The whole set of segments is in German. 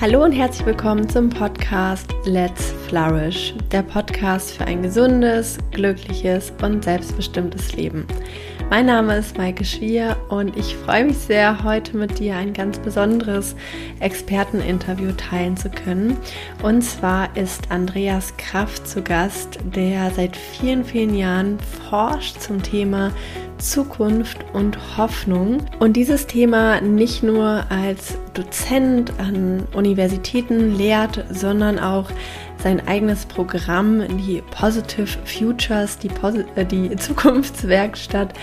Hallo und herzlich willkommen zum Podcast Let's Flourish, der Podcast für ein gesundes, glückliches und selbstbestimmtes Leben. Mein Name ist Maike Schwier und ich freue mich sehr, heute mit dir ein ganz besonderes Experteninterview teilen zu können. Und zwar ist Andreas Kraft zu Gast, der seit vielen, vielen Jahren forscht zum Thema Zukunft und Hoffnung. Und dieses Thema nicht nur als Dozent an Universitäten lehrt, sondern auch sein eigenes Programm, die Positive Futures, die, Posi äh, die Zukunftswerkstatt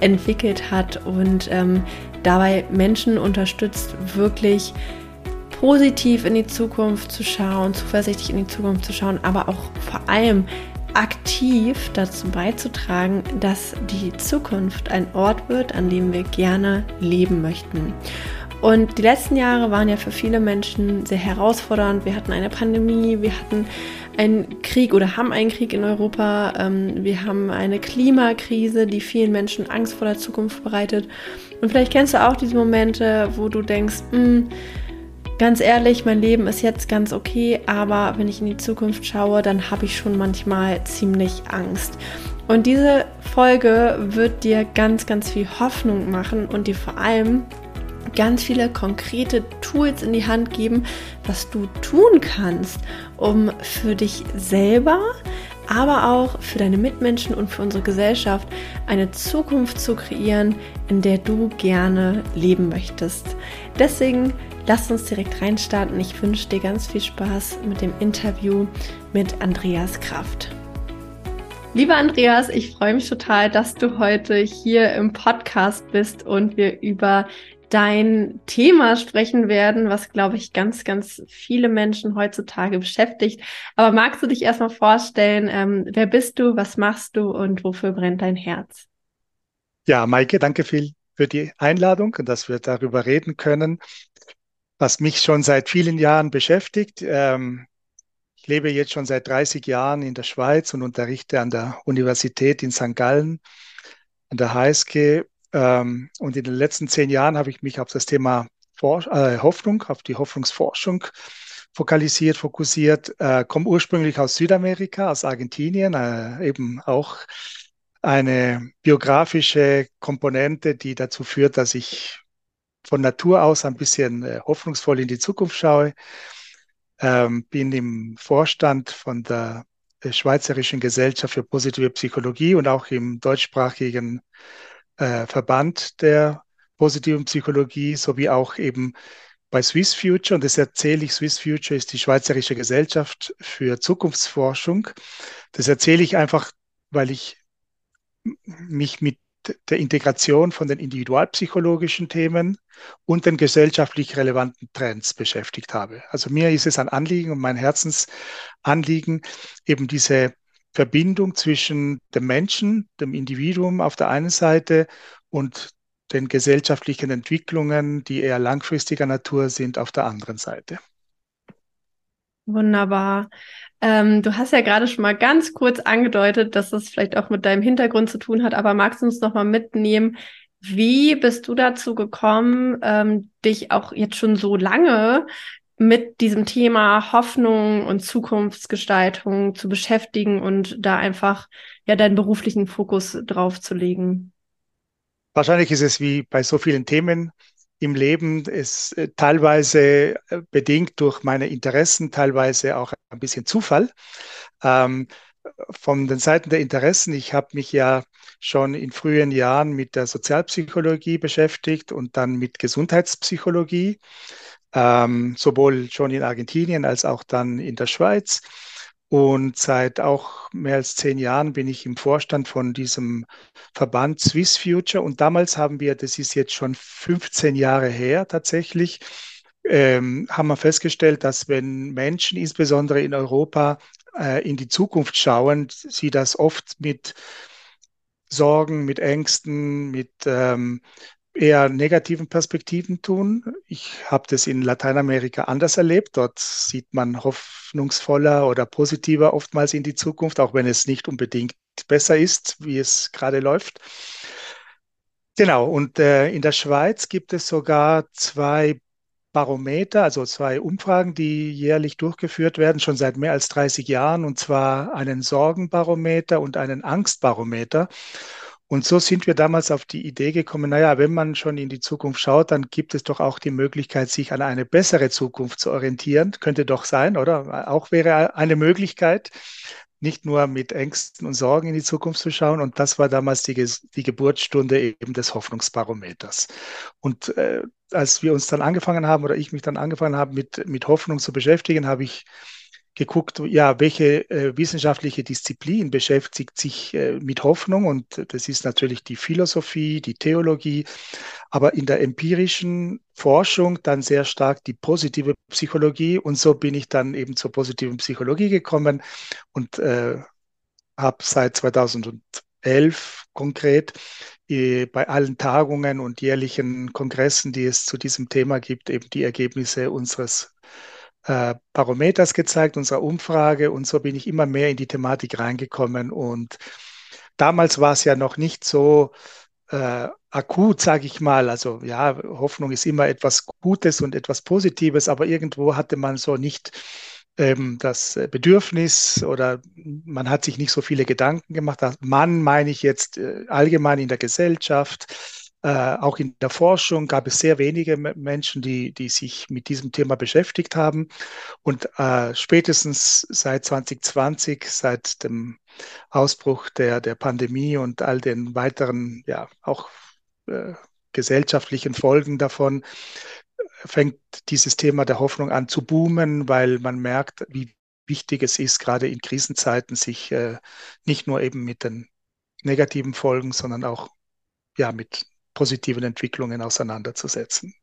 entwickelt hat und ähm, dabei Menschen unterstützt, wirklich positiv in die Zukunft zu schauen, zuversichtlich in die Zukunft zu schauen, aber auch vor allem aktiv dazu beizutragen, dass die Zukunft ein Ort wird, an dem wir gerne leben möchten. Und die letzten Jahre waren ja für viele Menschen sehr herausfordernd. Wir hatten eine Pandemie, wir hatten einen Krieg oder haben einen Krieg in Europa, ähm, wir haben eine Klimakrise, die vielen Menschen Angst vor der Zukunft bereitet. Und vielleicht kennst du auch diese Momente, wo du denkst, mh, hm, Ganz ehrlich, mein Leben ist jetzt ganz okay, aber wenn ich in die Zukunft schaue, dann habe ich schon manchmal ziemlich Angst. Und diese Folge wird dir ganz, ganz viel Hoffnung machen und dir vor allem ganz viele konkrete Tools in die Hand geben, was du tun kannst, um für dich selber, aber auch für deine Mitmenschen und für unsere Gesellschaft eine Zukunft zu kreieren, in der du gerne leben möchtest. Deswegen Lasst uns direkt reinstarten. Ich wünsche dir ganz viel Spaß mit dem Interview mit Andreas Kraft. Lieber Andreas, ich freue mich total, dass du heute hier im Podcast bist und wir über dein Thema sprechen werden, was, glaube ich, ganz, ganz viele Menschen heutzutage beschäftigt. Aber magst du dich erstmal vorstellen, ähm, wer bist du, was machst du und wofür brennt dein Herz? Ja, Maike, danke viel für die Einladung und dass wir darüber reden können was mich schon seit vielen Jahren beschäftigt. Ähm, ich lebe jetzt schon seit 30 Jahren in der Schweiz und unterrichte an der Universität in St. Gallen, an der HSG. Ähm, und in den letzten zehn Jahren habe ich mich auf das Thema For äh, Hoffnung, auf die Hoffnungsforschung fokalisiert, fokussiert. Äh, komme ursprünglich aus Südamerika, aus Argentinien, äh, eben auch eine biografische Komponente, die dazu führt, dass ich von Natur aus ein bisschen äh, hoffnungsvoll in die Zukunft schaue. Ähm, bin im Vorstand von der äh, Schweizerischen Gesellschaft für positive Psychologie und auch im deutschsprachigen äh, Verband der positiven Psychologie sowie auch eben bei Swiss Future. Und das erzähle ich, Swiss Future ist die Schweizerische Gesellschaft für Zukunftsforschung. Das erzähle ich einfach, weil ich mich mit der Integration von den individualpsychologischen Themen und den gesellschaftlich relevanten Trends beschäftigt habe. Also mir ist es ein Anliegen und mein Herzensanliegen, eben diese Verbindung zwischen dem Menschen, dem Individuum auf der einen Seite und den gesellschaftlichen Entwicklungen, die eher langfristiger Natur sind, auf der anderen Seite. Wunderbar. Ähm, du hast ja gerade schon mal ganz kurz angedeutet, dass es vielleicht auch mit deinem Hintergrund zu tun hat, aber magst du uns noch mal mitnehmen, wie bist du dazu gekommen, ähm, dich auch jetzt schon so lange mit diesem Thema Hoffnung und Zukunftsgestaltung zu beschäftigen und da einfach ja deinen beruflichen Fokus drauf zu legen? Wahrscheinlich ist es wie bei so vielen Themen im Leben ist äh, teilweise äh, bedingt durch meine Interessen, teilweise auch ein bisschen Zufall. Ähm, von den Seiten der Interessen, ich habe mich ja schon in frühen Jahren mit der Sozialpsychologie beschäftigt und dann mit Gesundheitspsychologie, ähm, sowohl schon in Argentinien als auch dann in der Schweiz. Und seit auch mehr als zehn Jahren bin ich im Vorstand von diesem Verband Swiss Future. Und damals haben wir, das ist jetzt schon 15 Jahre her tatsächlich, ähm, haben wir festgestellt, dass wenn Menschen insbesondere in Europa äh, in die Zukunft schauen, sie das oft mit Sorgen, mit Ängsten, mit ähm, eher negativen Perspektiven tun. Ich habe das in Lateinamerika anders erlebt. Dort sieht man hoffnungsvoller oder positiver oftmals in die Zukunft, auch wenn es nicht unbedingt besser ist, wie es gerade läuft. Genau, und äh, in der Schweiz gibt es sogar zwei Barometer, also zwei Umfragen, die jährlich durchgeführt werden, schon seit mehr als 30 Jahren, und zwar einen Sorgenbarometer und einen Angstbarometer. Und so sind wir damals auf die Idee gekommen, naja, wenn man schon in die Zukunft schaut, dann gibt es doch auch die Möglichkeit, sich an eine bessere Zukunft zu orientieren. Könnte doch sein, oder? Auch wäre eine Möglichkeit, nicht nur mit Ängsten und Sorgen in die Zukunft zu schauen. Und das war damals die, die Geburtsstunde eben des Hoffnungsbarometers. Und äh, als wir uns dann angefangen haben oder ich mich dann angefangen habe, mit, mit Hoffnung zu beschäftigen, habe ich geguckt, ja, welche äh, wissenschaftliche Disziplin beschäftigt sich äh, mit Hoffnung? Und das ist natürlich die Philosophie, die Theologie, aber in der empirischen Forschung dann sehr stark die positive Psychologie. Und so bin ich dann eben zur positiven Psychologie gekommen und äh, habe seit 2011 konkret äh, bei allen Tagungen und jährlichen Kongressen, die es zu diesem Thema gibt, eben die Ergebnisse unseres äh, Barometers gezeigt, unserer Umfrage. Und so bin ich immer mehr in die Thematik reingekommen. Und damals war es ja noch nicht so äh, akut, sage ich mal. Also ja, Hoffnung ist immer etwas Gutes und etwas Positives, aber irgendwo hatte man so nicht ähm, das Bedürfnis oder man hat sich nicht so viele Gedanken gemacht. Man meine ich jetzt äh, allgemein in der Gesellschaft äh, auch in der Forschung gab es sehr wenige Menschen, die, die sich mit diesem Thema beschäftigt haben. Und äh, spätestens seit 2020, seit dem Ausbruch der, der Pandemie und all den weiteren, ja, auch äh, gesellschaftlichen Folgen davon, fängt dieses Thema der Hoffnung an zu boomen, weil man merkt, wie wichtig es ist, gerade in Krisenzeiten, sich äh, nicht nur eben mit den negativen Folgen, sondern auch ja, mit positiven Entwicklungen auseinanderzusetzen.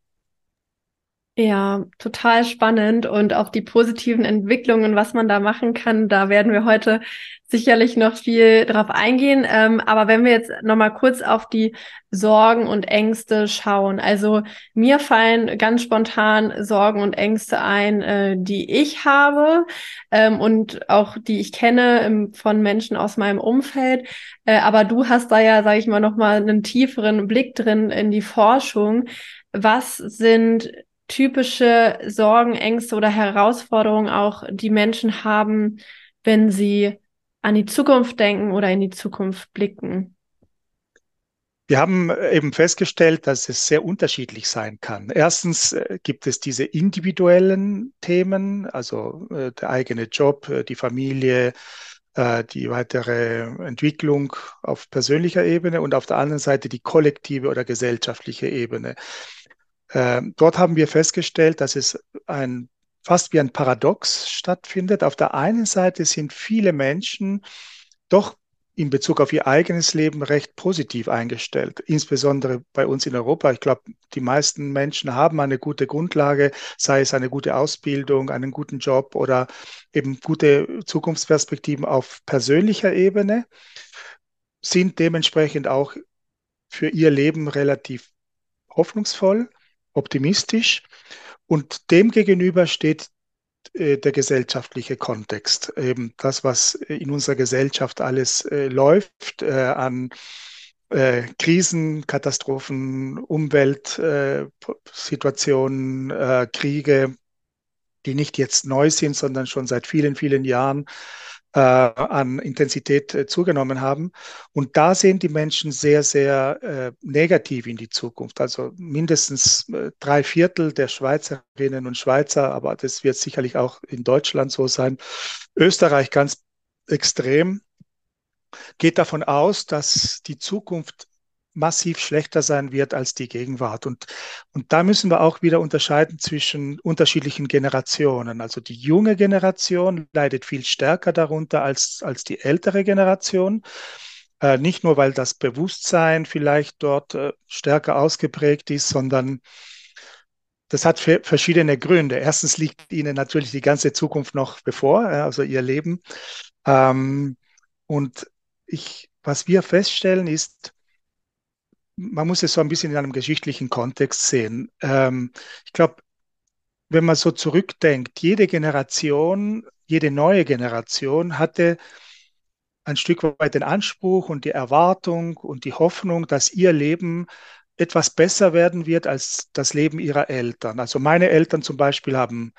Ja, total spannend und auch die positiven Entwicklungen, was man da machen kann, da werden wir heute sicherlich noch viel drauf eingehen. Ähm, aber wenn wir jetzt nochmal kurz auf die Sorgen und Ängste schauen. Also mir fallen ganz spontan Sorgen und Ängste ein, äh, die ich habe ähm, und auch die ich kenne ähm, von Menschen aus meinem Umfeld. Äh, aber du hast da ja, sage ich mal, nochmal einen tieferen Blick drin in die Forschung. Was sind typische Sorgen, Ängste oder Herausforderungen auch die Menschen haben, wenn sie an die Zukunft denken oder in die Zukunft blicken? Wir haben eben festgestellt, dass es sehr unterschiedlich sein kann. Erstens äh, gibt es diese individuellen Themen, also äh, der eigene Job, äh, die Familie, die weitere Entwicklung auf persönlicher Ebene und auf der anderen Seite die kollektive oder gesellschaftliche Ebene. Ähm, dort haben wir festgestellt, dass es ein, fast wie ein Paradox stattfindet. Auf der einen Seite sind viele Menschen doch in Bezug auf ihr eigenes Leben recht positiv eingestellt, insbesondere bei uns in Europa. Ich glaube, die meisten Menschen haben eine gute Grundlage, sei es eine gute Ausbildung, einen guten Job oder eben gute Zukunftsperspektiven auf persönlicher Ebene, sind dementsprechend auch für ihr Leben relativ hoffnungsvoll optimistisch. Und dem gegenüber steht äh, der gesellschaftliche Kontext. Eben das, was in unserer Gesellschaft alles äh, läuft äh, an äh, Krisen, Katastrophen, Umweltsituationen, äh, Kriege, die nicht jetzt neu sind, sondern schon seit vielen, vielen Jahren äh, an Intensität äh, zugenommen haben. Und da sehen die Menschen sehr, sehr äh, negativ in die Zukunft. Also mindestens äh, drei Viertel der Schweizerinnen und Schweizer, aber das wird sicherlich auch in Deutschland so sein, Österreich ganz extrem, geht davon aus, dass die Zukunft massiv schlechter sein wird als die Gegenwart. Und, und da müssen wir auch wieder unterscheiden zwischen unterschiedlichen Generationen. Also die junge Generation leidet viel stärker darunter als, als die ältere Generation. Äh, nicht nur, weil das Bewusstsein vielleicht dort äh, stärker ausgeprägt ist, sondern das hat verschiedene Gründe. Erstens liegt ihnen natürlich die ganze Zukunft noch bevor, also ihr Leben. Ähm, und ich, was wir feststellen ist, man muss es so ein bisschen in einem geschichtlichen Kontext sehen. Ähm, ich glaube, wenn man so zurückdenkt, jede Generation, jede neue Generation hatte ein Stück weit den Anspruch und die Erwartung und die Hoffnung, dass ihr Leben etwas besser werden wird als das Leben ihrer Eltern. Also meine Eltern zum Beispiel haben,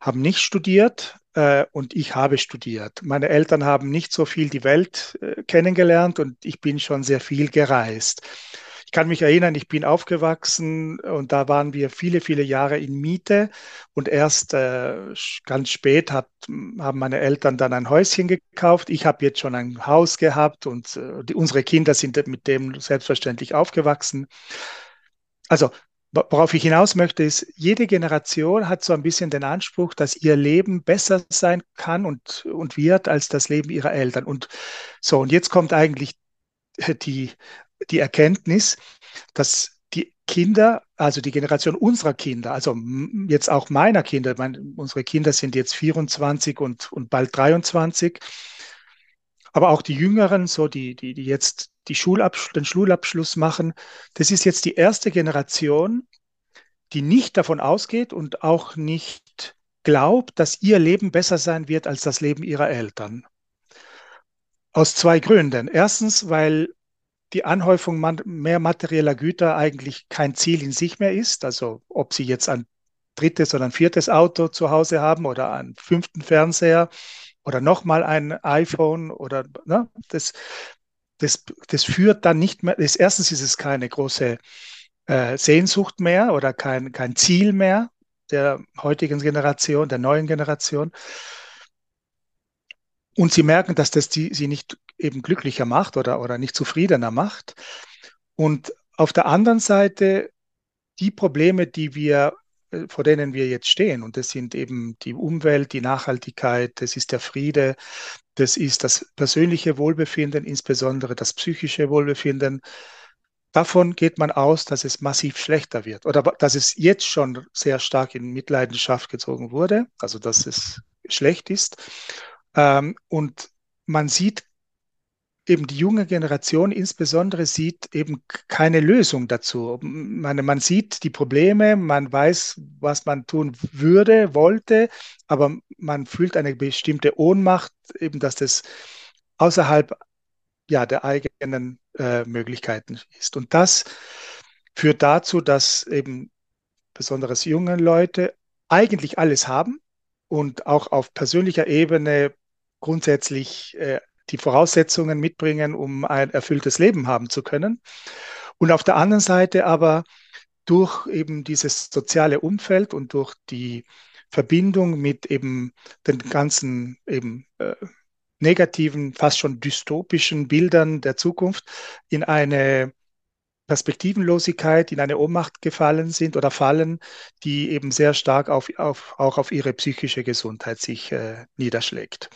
haben nicht studiert äh, und ich habe studiert. Meine Eltern haben nicht so viel die Welt äh, kennengelernt und ich bin schon sehr viel gereist. Ich kann mich erinnern, ich bin aufgewachsen und da waren wir viele, viele Jahre in Miete und erst äh, ganz spät hat, haben meine Eltern dann ein Häuschen gekauft. Ich habe jetzt schon ein Haus gehabt und äh, die, unsere Kinder sind mit dem selbstverständlich aufgewachsen. Also Worauf ich hinaus möchte, ist, jede Generation hat so ein bisschen den Anspruch, dass ihr Leben besser sein kann und, und wird als das Leben ihrer Eltern. Und so, und jetzt kommt eigentlich die die Erkenntnis, dass die Kinder, also die Generation unserer Kinder, also jetzt auch meiner Kinder, meine, unsere Kinder sind jetzt 24 und, und bald 23, aber auch die Jüngeren, so die, die, die jetzt die Schulabsch den Schulabschluss machen, das ist jetzt die erste Generation, die nicht davon ausgeht und auch nicht glaubt, dass ihr Leben besser sein wird als das Leben ihrer Eltern. Aus zwei Gründen. Erstens, weil die Anhäufung mehr materieller Güter eigentlich kein Ziel in sich mehr ist. Also ob Sie jetzt ein drittes oder ein viertes Auto zu Hause haben oder einen fünften Fernseher oder nochmal ein iPhone oder ne, das, das, das führt dann nicht mehr, das, erstens ist es keine große äh, Sehnsucht mehr oder kein, kein Ziel mehr der heutigen Generation, der neuen Generation. Und sie merken, dass das die, sie nicht eben glücklicher macht oder, oder nicht zufriedener macht. Und auf der anderen Seite die Probleme, die wir, äh, vor denen wir jetzt stehen, und das sind eben die Umwelt, die Nachhaltigkeit, das ist der Friede, das ist das persönliche Wohlbefinden, insbesondere das psychische Wohlbefinden. Davon geht man aus, dass es massiv schlechter wird oder dass es jetzt schon sehr stark in Mitleidenschaft gezogen wurde, also dass es schlecht ist. Ähm, und man sieht eben die junge Generation insbesondere sieht eben keine Lösung dazu. Man, man sieht die Probleme, man weiß, was man tun würde, wollte, aber man fühlt eine bestimmte Ohnmacht, eben dass das außerhalb ja, der eigenen äh, Möglichkeiten ist. Und das führt dazu, dass eben besonders junge Leute eigentlich alles haben und auch auf persönlicher Ebene grundsätzlich äh, die Voraussetzungen mitbringen, um ein erfülltes Leben haben zu können. Und auf der anderen Seite aber durch eben dieses soziale Umfeld und durch die Verbindung mit eben den ganzen eben äh, negativen, fast schon dystopischen Bildern der Zukunft in eine Perspektivenlosigkeit, in eine Ohnmacht gefallen sind oder fallen, die eben sehr stark auf, auf, auch auf ihre psychische Gesundheit sich äh, niederschlägt.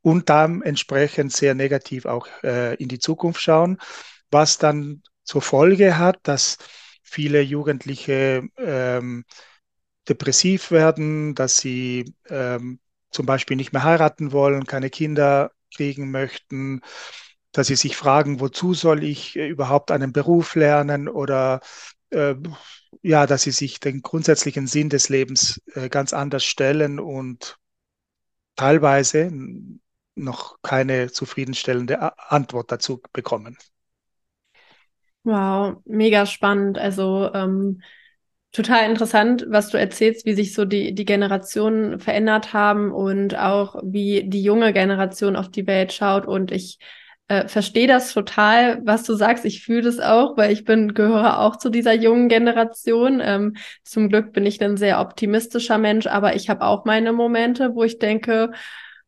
Und dann entsprechend sehr negativ auch äh, in die Zukunft schauen, was dann zur Folge hat, dass viele Jugendliche ähm, depressiv werden, dass sie ähm, zum Beispiel nicht mehr heiraten wollen, keine Kinder kriegen möchten, dass sie sich fragen, wozu soll ich äh, überhaupt einen Beruf lernen oder äh, ja, dass sie sich den grundsätzlichen Sinn des Lebens äh, ganz anders stellen und teilweise noch keine zufriedenstellende Antwort dazu bekommen. Wow, mega spannend. Also ähm, total interessant, was du erzählst, wie sich so die, die Generationen verändert haben und auch wie die junge Generation auf die Welt schaut. Und ich äh, verstehe das total, was du sagst. Ich fühle das auch, weil ich bin, gehöre auch zu dieser jungen Generation. Ähm, zum Glück bin ich ein sehr optimistischer Mensch, aber ich habe auch meine Momente, wo ich denke,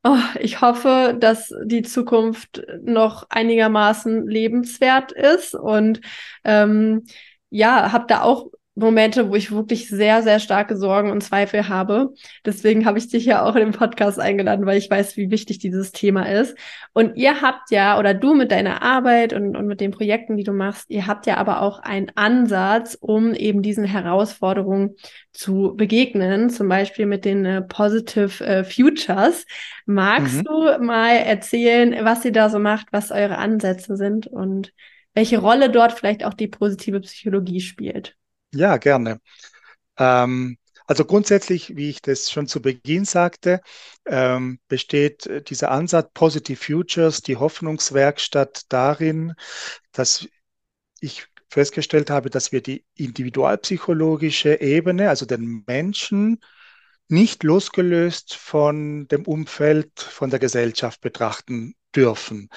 Oh, ich hoffe, dass die Zukunft noch einigermaßen lebenswert ist und ähm, ja, habe da auch Momente, wo ich wirklich sehr, sehr starke Sorgen und Zweifel habe. Deswegen habe ich dich ja auch in den Podcast eingeladen, weil ich weiß, wie wichtig dieses Thema ist. Und ihr habt ja, oder du mit deiner Arbeit und, und mit den Projekten, die du machst, ihr habt ja aber auch einen Ansatz, um eben diesen Herausforderungen zu begegnen, zum Beispiel mit den äh, Positive äh, Futures. Magst mhm. du mal erzählen, was ihr da so macht, was eure Ansätze sind und welche Rolle dort vielleicht auch die positive Psychologie spielt? Ja, gerne. Ähm, also grundsätzlich, wie ich das schon zu Beginn sagte, ähm, besteht äh, dieser Ansatz Positive Futures, die Hoffnungswerkstatt darin, dass ich festgestellt habe, dass wir die individualpsychologische Ebene, also den Menschen, nicht losgelöst von dem Umfeld, von der Gesellschaft betrachten dürfen.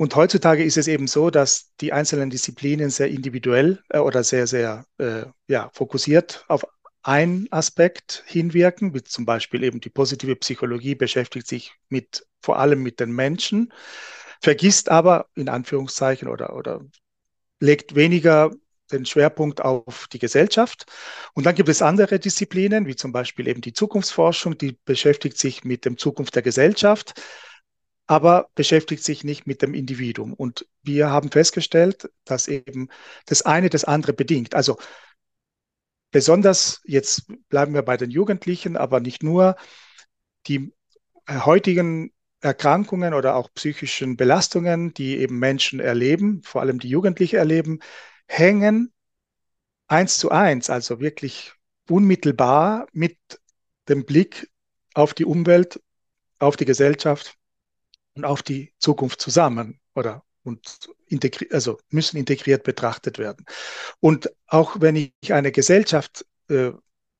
Und heutzutage ist es eben so, dass die einzelnen Disziplinen sehr individuell äh, oder sehr, sehr äh, ja, fokussiert auf einen Aspekt hinwirken, wie zum Beispiel eben die positive Psychologie beschäftigt sich mit, vor allem mit den Menschen, vergisst aber in Anführungszeichen oder, oder legt weniger den Schwerpunkt auf die Gesellschaft. Und dann gibt es andere Disziplinen, wie zum Beispiel eben die Zukunftsforschung, die beschäftigt sich mit dem Zukunft der Gesellschaft aber beschäftigt sich nicht mit dem Individuum. Und wir haben festgestellt, dass eben das eine das andere bedingt. Also besonders, jetzt bleiben wir bei den Jugendlichen, aber nicht nur, die heutigen Erkrankungen oder auch psychischen Belastungen, die eben Menschen erleben, vor allem die Jugendlichen erleben, hängen eins zu eins, also wirklich unmittelbar mit dem Blick auf die Umwelt, auf die Gesellschaft und auf die Zukunft zusammen oder und integri also müssen integriert betrachtet werden. Und auch wenn ich eine Gesellschaft, äh,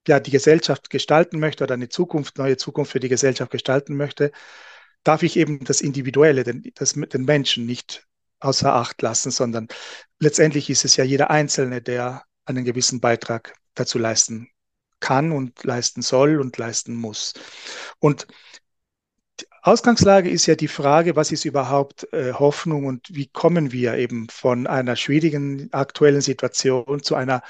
ja, die Gesellschaft gestalten möchte oder eine Zukunft, neue Zukunft für die Gesellschaft gestalten möchte, darf ich eben das Individuelle, den, das, den Menschen nicht außer Acht lassen, sondern letztendlich ist es ja jeder Einzelne, der einen gewissen Beitrag dazu leisten kann und leisten soll und leisten muss. Und Ausgangslage ist ja die Frage, was ist überhaupt äh, Hoffnung und wie kommen wir eben von einer schwierigen aktuellen Situation zu einer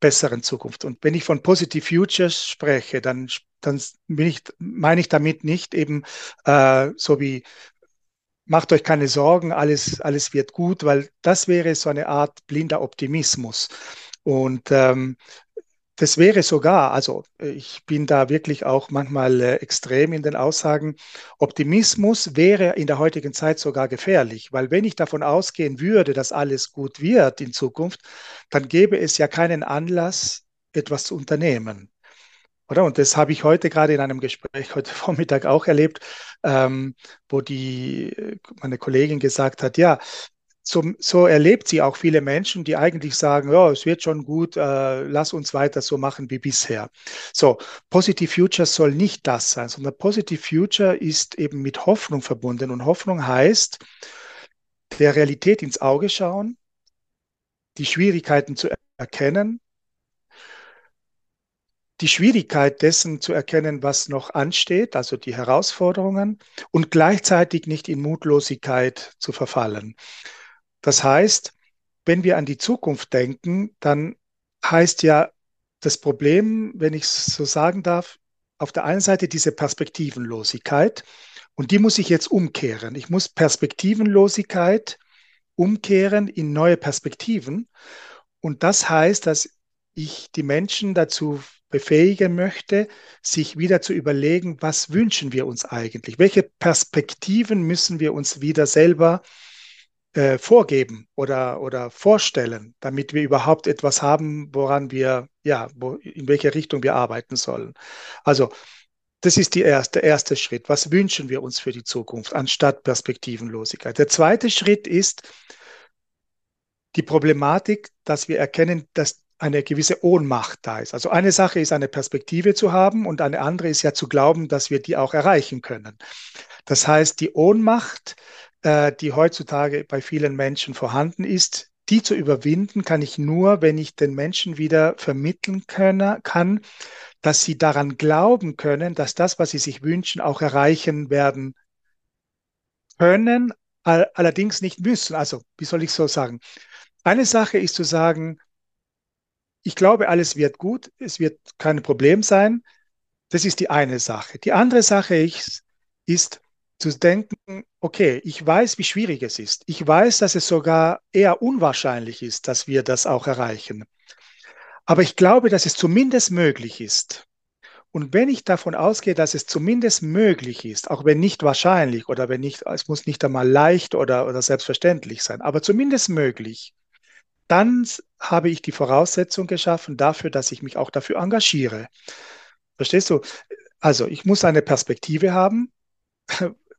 besseren Zukunft. Und wenn ich von Positive Futures spreche, dann, dann ich, meine ich damit nicht eben äh, so wie macht euch keine Sorgen, alles, alles wird gut, weil das wäre so eine Art blinder Optimismus. Und ähm, das wäre sogar, also ich bin da wirklich auch manchmal äh, extrem in den Aussagen, Optimismus wäre in der heutigen Zeit sogar gefährlich, weil wenn ich davon ausgehen würde, dass alles gut wird in Zukunft, dann gäbe es ja keinen Anlass, etwas zu unternehmen. Oder? Und das habe ich heute gerade in einem Gespräch heute Vormittag auch erlebt, ähm, wo die, äh, meine Kollegin gesagt hat, ja, so, so, erlebt sie auch viele Menschen, die eigentlich sagen, ja, es wird schon gut, äh, lass uns weiter so machen wie bisher. So, Positive Future soll nicht das sein, sondern Positive Future ist eben mit Hoffnung verbunden. Und Hoffnung heißt, der Realität ins Auge schauen, die Schwierigkeiten zu erkennen, die Schwierigkeit dessen zu erkennen, was noch ansteht, also die Herausforderungen, und gleichzeitig nicht in Mutlosigkeit zu verfallen. Das heißt, wenn wir an die Zukunft denken, dann heißt ja das Problem, wenn ich es so sagen darf, auf der einen Seite diese Perspektivenlosigkeit und die muss ich jetzt umkehren. Ich muss Perspektivenlosigkeit umkehren in neue Perspektiven und das heißt, dass ich die Menschen dazu befähigen möchte, sich wieder zu überlegen, was wünschen wir uns eigentlich? Welche Perspektiven müssen wir uns wieder selber äh, vorgeben oder, oder vorstellen, damit wir überhaupt etwas haben, woran wir, ja, wo, in welche Richtung wir arbeiten sollen. Also, das ist die erste, der erste Schritt. Was wünschen wir uns für die Zukunft anstatt Perspektivenlosigkeit? Der zweite Schritt ist die Problematik, dass wir erkennen, dass eine gewisse Ohnmacht da ist. Also eine Sache ist, eine Perspektive zu haben und eine andere ist ja zu glauben, dass wir die auch erreichen können. Das heißt, die Ohnmacht äh, die heutzutage bei vielen Menschen vorhanden ist, die zu überwinden kann ich nur, wenn ich den Menschen wieder vermitteln können, kann, dass sie daran glauben können, dass das, was sie sich wünschen, auch erreichen werden können, allerdings nicht müssen. Also, wie soll ich so sagen? Eine Sache ist zu sagen, ich glaube, alles wird gut, es wird kein Problem sein. Das ist die eine Sache. Die andere Sache ist, ist zu denken, okay, ich weiß, wie schwierig es ist. Ich weiß, dass es sogar eher unwahrscheinlich ist, dass wir das auch erreichen. Aber ich glaube, dass es zumindest möglich ist. Und wenn ich davon ausgehe, dass es zumindest möglich ist, auch wenn nicht wahrscheinlich oder wenn nicht, es muss nicht einmal leicht oder, oder selbstverständlich sein, aber zumindest möglich, dann habe ich die Voraussetzung geschaffen dafür, dass ich mich auch dafür engagiere. Verstehst du? Also ich muss eine Perspektive haben,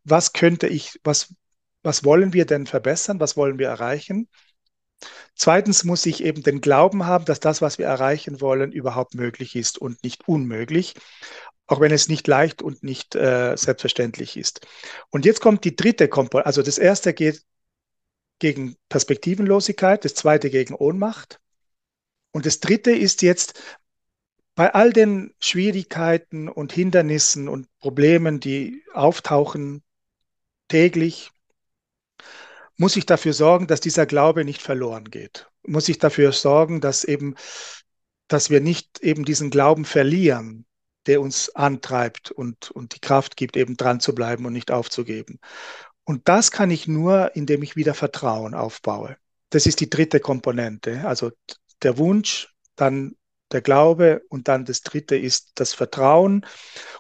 was könnte ich, was, was wollen wir denn verbessern, was wollen wir erreichen? Zweitens muss ich eben den Glauben haben, dass das, was wir erreichen wollen, überhaupt möglich ist und nicht unmöglich, auch wenn es nicht leicht und nicht äh, selbstverständlich ist. Und jetzt kommt die dritte Komponente. Also das erste geht gegen Perspektivenlosigkeit, das zweite gegen Ohnmacht. Und das dritte ist jetzt bei all den Schwierigkeiten und Hindernissen und Problemen, die auftauchen täglich, muss ich dafür sorgen, dass dieser Glaube nicht verloren geht. Muss ich dafür sorgen, dass eben, dass wir nicht eben diesen Glauben verlieren, der uns antreibt und, und die Kraft gibt, eben dran zu bleiben und nicht aufzugeben. Und das kann ich nur, indem ich wieder Vertrauen aufbaue. Das ist die dritte Komponente. Also der Wunsch, dann der Glaube und dann das dritte ist das Vertrauen.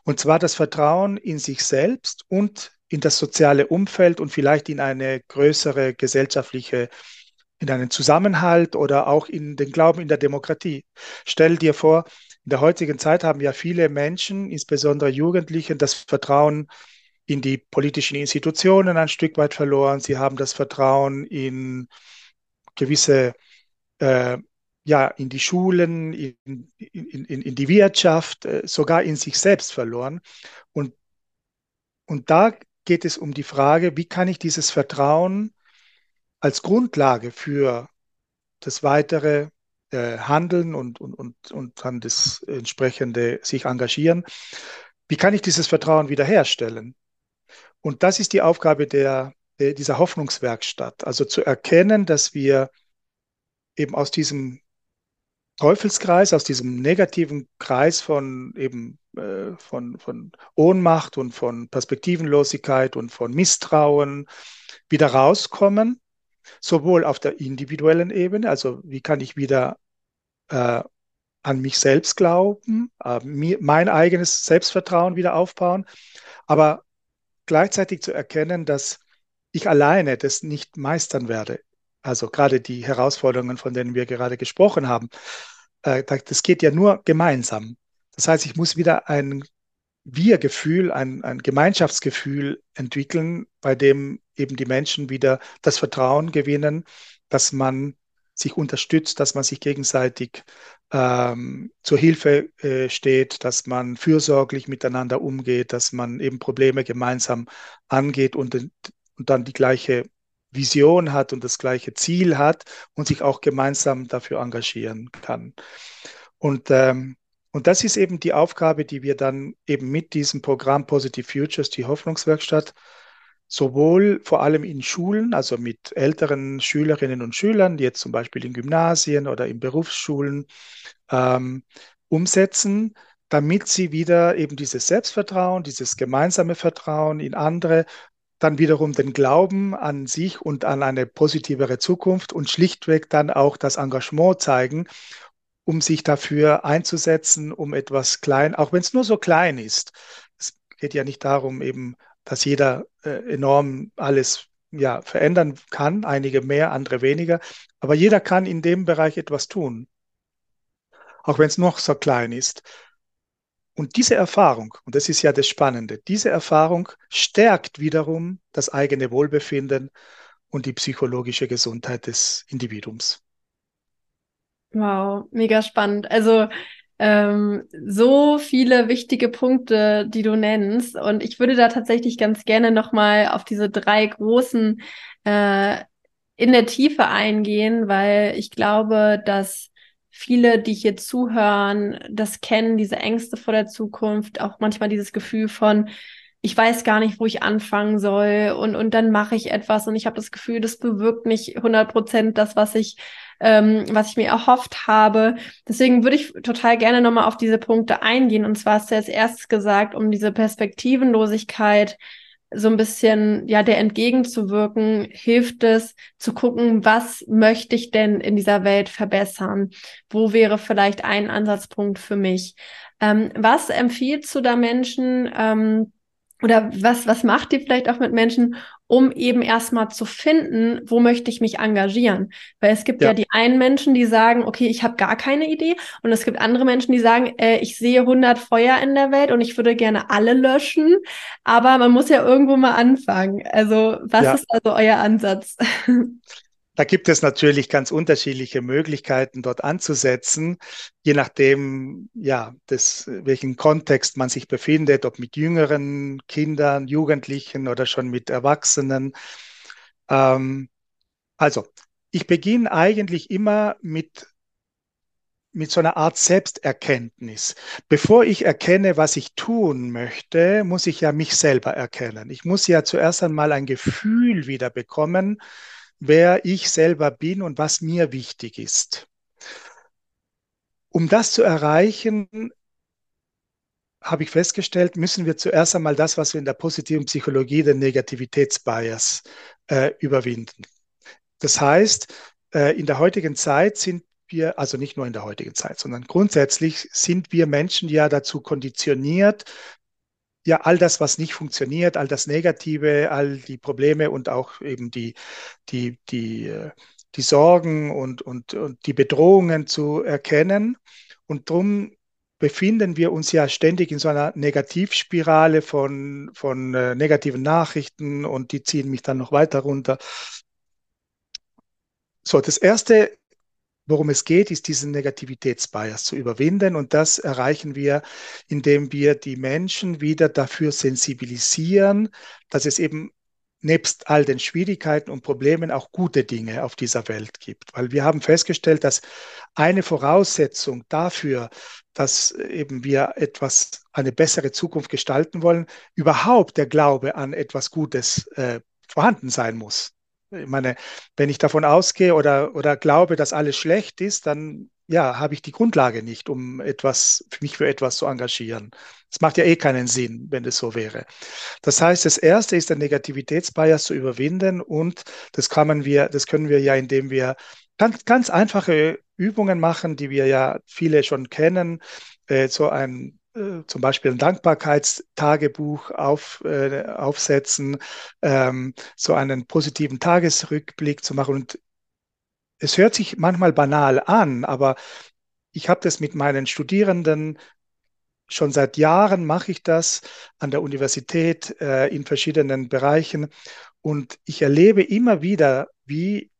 Und zwar das Vertrauen in sich selbst und in das soziale Umfeld und vielleicht in eine größere gesellschaftliche, in einen Zusammenhalt oder auch in den Glauben in der Demokratie. Stell dir vor, in der heutigen Zeit haben ja viele Menschen, insbesondere Jugendliche, das Vertrauen in die politischen Institutionen ein Stück weit verloren. Sie haben das Vertrauen in gewisse, äh, ja, in die Schulen, in, in, in, in die Wirtschaft, äh, sogar in sich selbst verloren. Und, und da geht es um die Frage, wie kann ich dieses Vertrauen als Grundlage für das weitere äh, Handeln und, und, und, und dann das entsprechende sich engagieren, wie kann ich dieses Vertrauen wiederherstellen? Und das ist die Aufgabe der, dieser Hoffnungswerkstatt, also zu erkennen, dass wir eben aus diesem Teufelskreis, aus diesem negativen Kreis von eben äh, von, von Ohnmacht und von Perspektivenlosigkeit und von Misstrauen wieder rauskommen, sowohl auf der individuellen Ebene, also wie kann ich wieder äh, an mich selbst glauben, äh, mir, mein eigenes Selbstvertrauen wieder aufbauen, aber gleichzeitig zu erkennen, dass ich alleine das nicht meistern werde. Also gerade die Herausforderungen, von denen wir gerade gesprochen haben, äh, das geht ja nur gemeinsam. Das heißt, ich muss wieder ein Wir-Gefühl, ein, ein Gemeinschaftsgefühl entwickeln, bei dem eben die Menschen wieder das Vertrauen gewinnen, dass man sich unterstützt, dass man sich gegenseitig ähm, zur Hilfe äh, steht, dass man fürsorglich miteinander umgeht, dass man eben Probleme gemeinsam angeht und, und dann die gleiche Vision hat und das gleiche Ziel hat und sich auch gemeinsam dafür engagieren kann. Und, ähm, und das ist eben die Aufgabe, die wir dann eben mit diesem Programm Positive Futures, die Hoffnungswerkstatt, sowohl vor allem in Schulen, also mit älteren Schülerinnen und Schülern, jetzt zum Beispiel in Gymnasien oder in Berufsschulen ähm, umsetzen, damit sie wieder eben dieses Selbstvertrauen, dieses gemeinsame Vertrauen in andere, dann wiederum den Glauben an sich und an eine positivere Zukunft und schlichtweg dann auch das Engagement zeigen, um sich dafür einzusetzen, um etwas klein, auch wenn es nur so klein ist. Es geht ja nicht darum, eben dass jeder äh, enorm alles ja, verändern kann, einige mehr, andere weniger, aber jeder kann in dem Bereich etwas tun, auch wenn es noch so klein ist. Und diese Erfahrung, und das ist ja das Spannende, diese Erfahrung stärkt wiederum das eigene Wohlbefinden und die psychologische Gesundheit des Individuums. Wow, mega spannend. Also ähm, so viele wichtige Punkte, die du nennst. Und ich würde da tatsächlich ganz gerne nochmal auf diese drei großen äh, in der Tiefe eingehen, weil ich glaube, dass viele, die hier zuhören, das kennen, diese Ängste vor der Zukunft, auch manchmal dieses Gefühl von, ich weiß gar nicht, wo ich anfangen soll und, und dann mache ich etwas und ich habe das Gefühl, das bewirkt nicht 100 Prozent das, was ich ähm, was ich mir erhofft habe. Deswegen würde ich total gerne nochmal auf diese Punkte eingehen. Und zwar hast du als erstes gesagt, um diese Perspektivenlosigkeit so ein bisschen, ja, der entgegenzuwirken, hilft es zu gucken, was möchte ich denn in dieser Welt verbessern? Wo wäre vielleicht ein Ansatzpunkt für mich? Ähm, was empfiehlst du da Menschen, ähm, oder was, was macht ihr vielleicht auch mit Menschen, um eben erstmal zu finden, wo möchte ich mich engagieren? Weil es gibt ja, ja die einen Menschen, die sagen, okay, ich habe gar keine Idee. Und es gibt andere Menschen, die sagen, äh, ich sehe 100 Feuer in der Welt und ich würde gerne alle löschen. Aber man muss ja irgendwo mal anfangen. Also was ja. ist also euer Ansatz? Da gibt es natürlich ganz unterschiedliche Möglichkeiten, dort anzusetzen, je nachdem, ja, des, welchen Kontext man sich befindet, ob mit jüngeren Kindern, Jugendlichen oder schon mit Erwachsenen. Ähm, also, ich beginne eigentlich immer mit mit so einer Art Selbsterkenntnis. Bevor ich erkenne, was ich tun möchte, muss ich ja mich selber erkennen. Ich muss ja zuerst einmal ein Gefühl wieder bekommen, wer ich selber bin und was mir wichtig ist. Um das zu erreichen, habe ich festgestellt, müssen wir zuerst einmal das, was wir in der positiven Psychologie den Negativitätsbias äh, überwinden. Das heißt, äh, in der heutigen Zeit sind wir, also nicht nur in der heutigen Zeit, sondern grundsätzlich sind wir Menschen ja dazu konditioniert, ja all das, was nicht funktioniert, all das Negative, all die Probleme und auch eben die, die, die, äh, die Sorgen und, und, und die Bedrohungen zu erkennen. Und darum befinden wir uns ja ständig in so einer Negativspirale von, von äh, negativen Nachrichten und die ziehen mich dann noch weiter runter. So, das erste Worum es geht, ist diesen Negativitätsbias zu überwinden und das erreichen wir, indem wir die Menschen wieder dafür sensibilisieren, dass es eben nebst all den Schwierigkeiten und Problemen auch gute Dinge auf dieser Welt gibt. Weil wir haben festgestellt, dass eine Voraussetzung dafür, dass eben wir etwas, eine bessere Zukunft gestalten wollen, überhaupt der Glaube an etwas Gutes äh, vorhanden sein muss. Ich meine, wenn ich davon ausgehe oder, oder glaube, dass alles schlecht ist, dann ja, habe ich die Grundlage nicht, um etwas, mich für etwas zu engagieren. Es macht ja eh keinen Sinn, wenn es so wäre. Das heißt, das erste ist, den Negativitätsbias zu überwinden und das kann wir, das können wir ja, indem wir ganz, ganz einfache Übungen machen, die wir ja viele schon kennen. Äh, so ein zum Beispiel ein Dankbarkeitstagebuch auf, äh, aufsetzen, ähm, so einen positiven Tagesrückblick zu machen. Und es hört sich manchmal banal an, aber ich habe das mit meinen Studierenden schon seit Jahren mache ich das an der Universität äh, in verschiedenen Bereichen und ich erlebe immer wieder, wie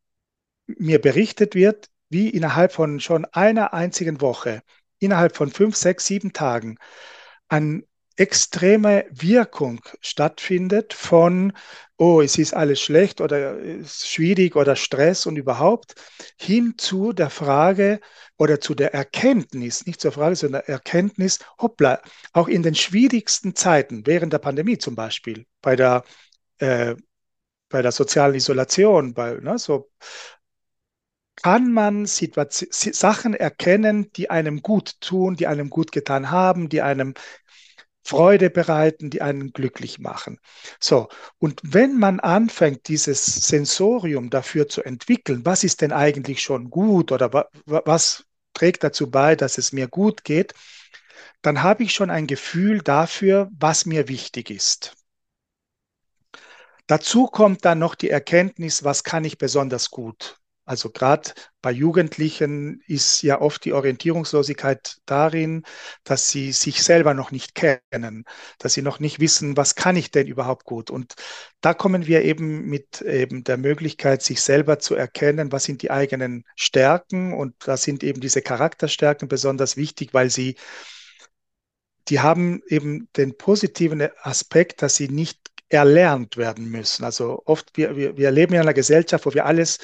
mir berichtet wird, wie innerhalb von schon einer einzigen Woche innerhalb von fünf, sechs, sieben Tagen eine extreme Wirkung stattfindet von, oh, es ist alles schlecht oder es ist schwierig oder Stress und überhaupt, hin zu der Frage oder zu der Erkenntnis, nicht zur Frage, sondern der Erkenntnis, hoppla, auch in den schwierigsten Zeiten, während der Pandemie zum Beispiel, bei der, äh, bei der sozialen Isolation, bei ne, so kann man Sachen erkennen, die einem gut tun, die einem gut getan haben, die einem Freude bereiten, die einen glücklich machen. So, und wenn man anfängt, dieses Sensorium dafür zu entwickeln, was ist denn eigentlich schon gut oder wa was trägt dazu bei, dass es mir gut geht, dann habe ich schon ein Gefühl dafür, was mir wichtig ist. Dazu kommt dann noch die Erkenntnis, was kann ich besonders gut. Also gerade bei Jugendlichen ist ja oft die Orientierungslosigkeit darin, dass sie sich selber noch nicht kennen, dass sie noch nicht wissen, was kann ich denn überhaupt gut. Und da kommen wir eben mit eben der Möglichkeit, sich selber zu erkennen, was sind die eigenen Stärken. Und da sind eben diese Charakterstärken besonders wichtig, weil sie, die haben eben den positiven Aspekt, dass sie nicht erlernt werden müssen. Also oft, wir, wir, wir leben in einer Gesellschaft, wo wir alles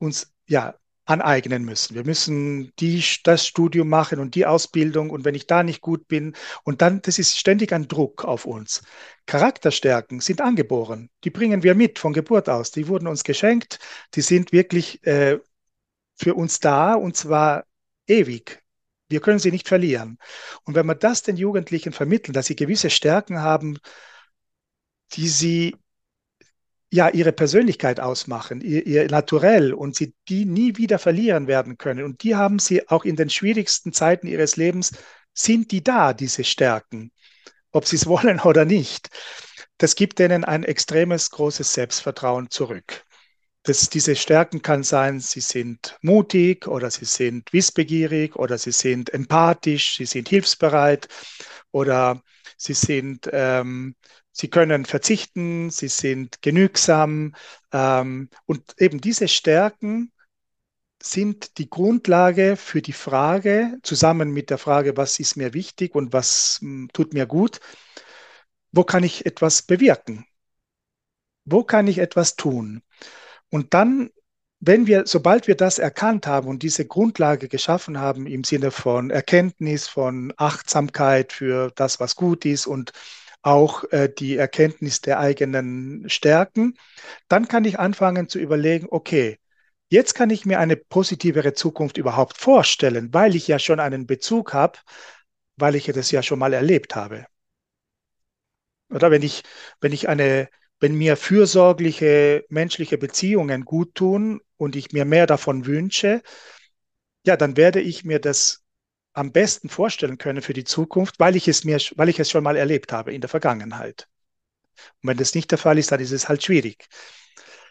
uns ja aneignen müssen. Wir müssen die, das Studium machen und die Ausbildung und wenn ich da nicht gut bin und dann, das ist ständig ein Druck auf uns. Charakterstärken sind angeboren, die bringen wir mit von Geburt aus, die wurden uns geschenkt, die sind wirklich äh, für uns da und zwar ewig. Wir können sie nicht verlieren. Und wenn wir das den Jugendlichen vermitteln, dass sie gewisse Stärken haben, die sie ja ihre Persönlichkeit ausmachen, ihr, ihr Naturell und sie die nie wieder verlieren werden können. Und die haben sie auch in den schwierigsten Zeiten ihres Lebens, sind die da, diese Stärken, ob sie es wollen oder nicht. Das gibt denen ein extremes, großes Selbstvertrauen zurück. Das, diese Stärken kann sein, sie sind mutig oder sie sind wissbegierig oder sie sind empathisch, sie sind hilfsbereit oder sie sind ähm, Sie können verzichten, sie sind genügsam ähm, und eben diese Stärken sind die Grundlage für die Frage, zusammen mit der Frage, was ist mir wichtig und was hm, tut mir gut, wo kann ich etwas bewirken? Wo kann ich etwas tun? Und dann, wenn wir, sobald wir das erkannt haben und diese Grundlage geschaffen haben im Sinne von Erkenntnis, von Achtsamkeit für das, was gut ist und auch äh, die Erkenntnis der eigenen Stärken, dann kann ich anfangen zu überlegen, okay, jetzt kann ich mir eine positivere Zukunft überhaupt vorstellen, weil ich ja schon einen Bezug habe, weil ich das ja schon mal erlebt habe. Oder wenn ich, wenn ich eine, wenn mir fürsorgliche menschliche Beziehungen gut tun und ich mir mehr davon wünsche, ja, dann werde ich mir das am besten vorstellen können für die Zukunft, weil ich es mir, weil ich es schon mal erlebt habe in der Vergangenheit. Und wenn das nicht der Fall ist, dann ist es halt schwierig.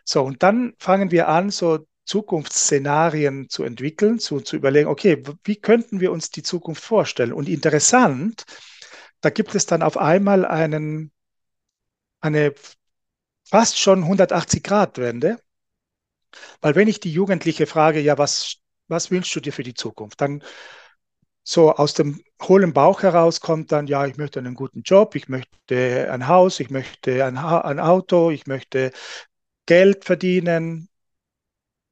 So, und dann fangen wir an, so Zukunftsszenarien zu entwickeln, zu, zu überlegen, okay, wie könnten wir uns die Zukunft vorstellen? Und interessant, da gibt es dann auf einmal einen, eine fast schon 180-Grad-Wende, weil wenn ich die Jugendliche frage, ja, was, was wünschst du dir für die Zukunft? Dann so aus dem hohlen Bauch heraus kommt dann, ja, ich möchte einen guten Job, ich möchte ein Haus, ich möchte ein, ha ein Auto, ich möchte Geld verdienen,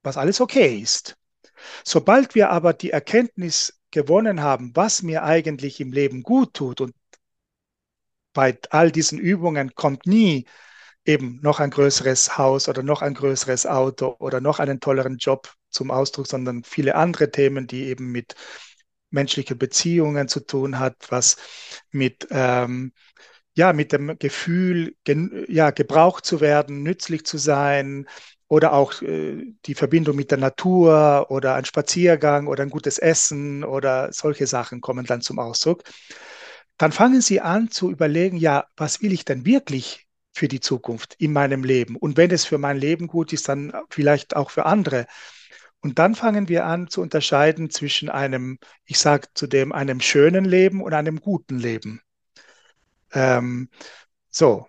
was alles okay ist. Sobald wir aber die Erkenntnis gewonnen haben, was mir eigentlich im Leben gut tut und bei all diesen Übungen kommt nie eben noch ein größeres Haus oder noch ein größeres Auto oder noch einen tolleren Job zum Ausdruck, sondern viele andere Themen, die eben mit menschlichen Beziehungen zu tun hat, was mit, ähm, ja, mit dem Gefühl, gen, ja, gebraucht zu werden, nützlich zu sein oder auch äh, die Verbindung mit der Natur oder ein Spaziergang oder ein gutes Essen oder solche Sachen kommen dann zum Ausdruck. Dann fangen Sie an zu überlegen, ja, was will ich denn wirklich für die Zukunft in meinem Leben? Und wenn es für mein Leben gut ist, dann vielleicht auch für andere. Und dann fangen wir an zu unterscheiden zwischen einem, ich sage zudem, einem schönen Leben und einem guten Leben. Ähm, so,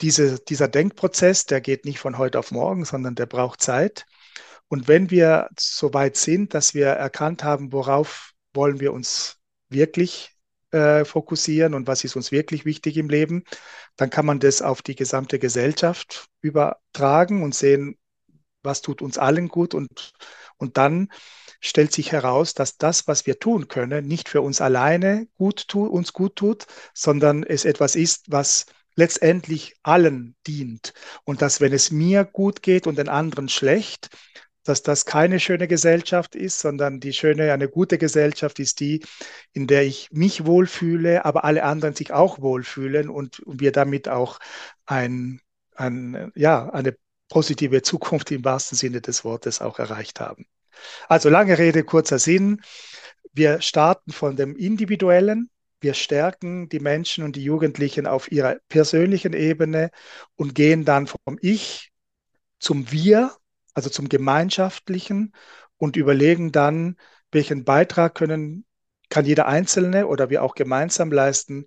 diese, dieser Denkprozess, der geht nicht von heute auf morgen, sondern der braucht Zeit. Und wenn wir so weit sind, dass wir erkannt haben, worauf wollen wir uns wirklich äh, fokussieren und was ist uns wirklich wichtig im Leben, dann kann man das auf die gesamte Gesellschaft übertragen und sehen, was tut uns allen gut und und dann stellt sich heraus, dass das, was wir tun können, nicht für uns alleine gut tu, uns gut tut, sondern es etwas ist, was letztendlich allen dient. Und dass, wenn es mir gut geht und den anderen schlecht, dass das keine schöne Gesellschaft ist, sondern die schöne, eine gute Gesellschaft ist die, in der ich mich wohlfühle, aber alle anderen sich auch wohlfühlen und wir damit auch ein, ein, ja, eine positive Zukunft im wahrsten Sinne des Wortes auch erreicht haben. Also lange Rede, kurzer Sinn. Wir starten von dem Individuellen. Wir stärken die Menschen und die Jugendlichen auf ihrer persönlichen Ebene und gehen dann vom Ich zum Wir, also zum Gemeinschaftlichen und überlegen dann, welchen Beitrag können, kann jeder Einzelne oder wir auch gemeinsam leisten,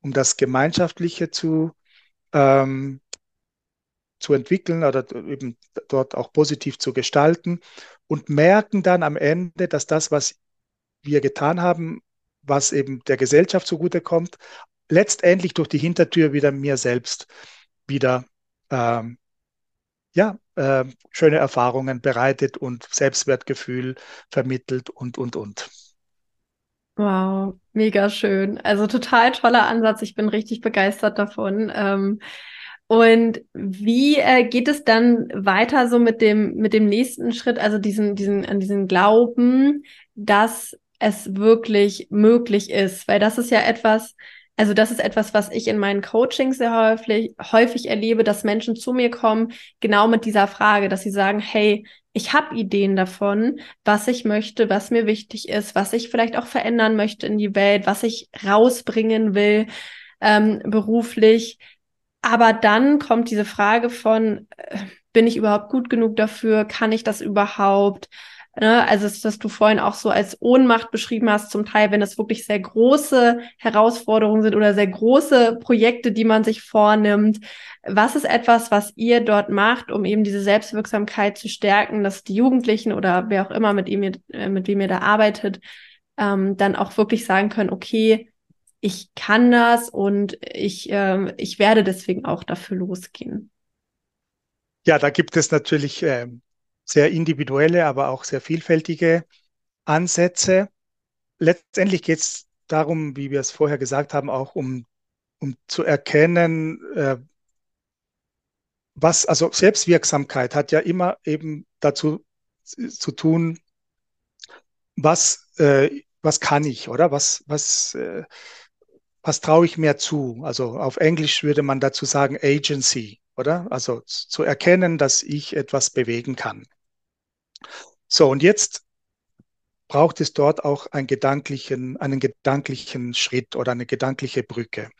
um das Gemeinschaftliche zu ähm, zu entwickeln oder eben dort auch positiv zu gestalten und merken dann am Ende, dass das, was wir getan haben, was eben der Gesellschaft zugutekommt, letztendlich durch die Hintertür wieder mir selbst wieder ähm, ja, äh, schöne Erfahrungen bereitet und Selbstwertgefühl vermittelt und, und, und. Wow, mega schön. Also total toller Ansatz. Ich bin richtig begeistert davon. Ähm, und wie äh, geht es dann weiter so mit dem, mit dem nächsten Schritt, also diesen, diesen, an diesen Glauben, dass es wirklich möglich ist? Weil das ist ja etwas, also das ist etwas, was ich in meinen Coachings sehr häufig, häufig erlebe, dass Menschen zu mir kommen, genau mit dieser Frage, dass sie sagen, hey, ich habe Ideen davon, was ich möchte, was mir wichtig ist, was ich vielleicht auch verändern möchte in die Welt, was ich rausbringen will ähm, beruflich. Aber dann kommt diese Frage von, äh, bin ich überhaupt gut genug dafür? Kann ich das überhaupt? Ne? Also, dass du vorhin auch so als Ohnmacht beschrieben hast, zum Teil, wenn es wirklich sehr große Herausforderungen sind oder sehr große Projekte, die man sich vornimmt. Was ist etwas, was ihr dort macht, um eben diese Selbstwirksamkeit zu stärken, dass die Jugendlichen oder wer auch immer, mit, ihm, äh, mit wem ihr da arbeitet, ähm, dann auch wirklich sagen können, okay, ich kann das und ich, äh, ich werde deswegen auch dafür losgehen. Ja, da gibt es natürlich äh, sehr individuelle, aber auch sehr vielfältige Ansätze. Letztendlich geht es darum, wie wir es vorher gesagt haben, auch um, um zu erkennen, äh, was, also Selbstwirksamkeit hat ja immer eben dazu zu tun, was, äh, was kann ich, oder? Was, was, äh, was traue ich mir zu? Also auf Englisch würde man dazu sagen Agency, oder? Also zu erkennen, dass ich etwas bewegen kann. So, und jetzt braucht es dort auch einen gedanklichen, einen gedanklichen Schritt oder eine gedankliche Brücke.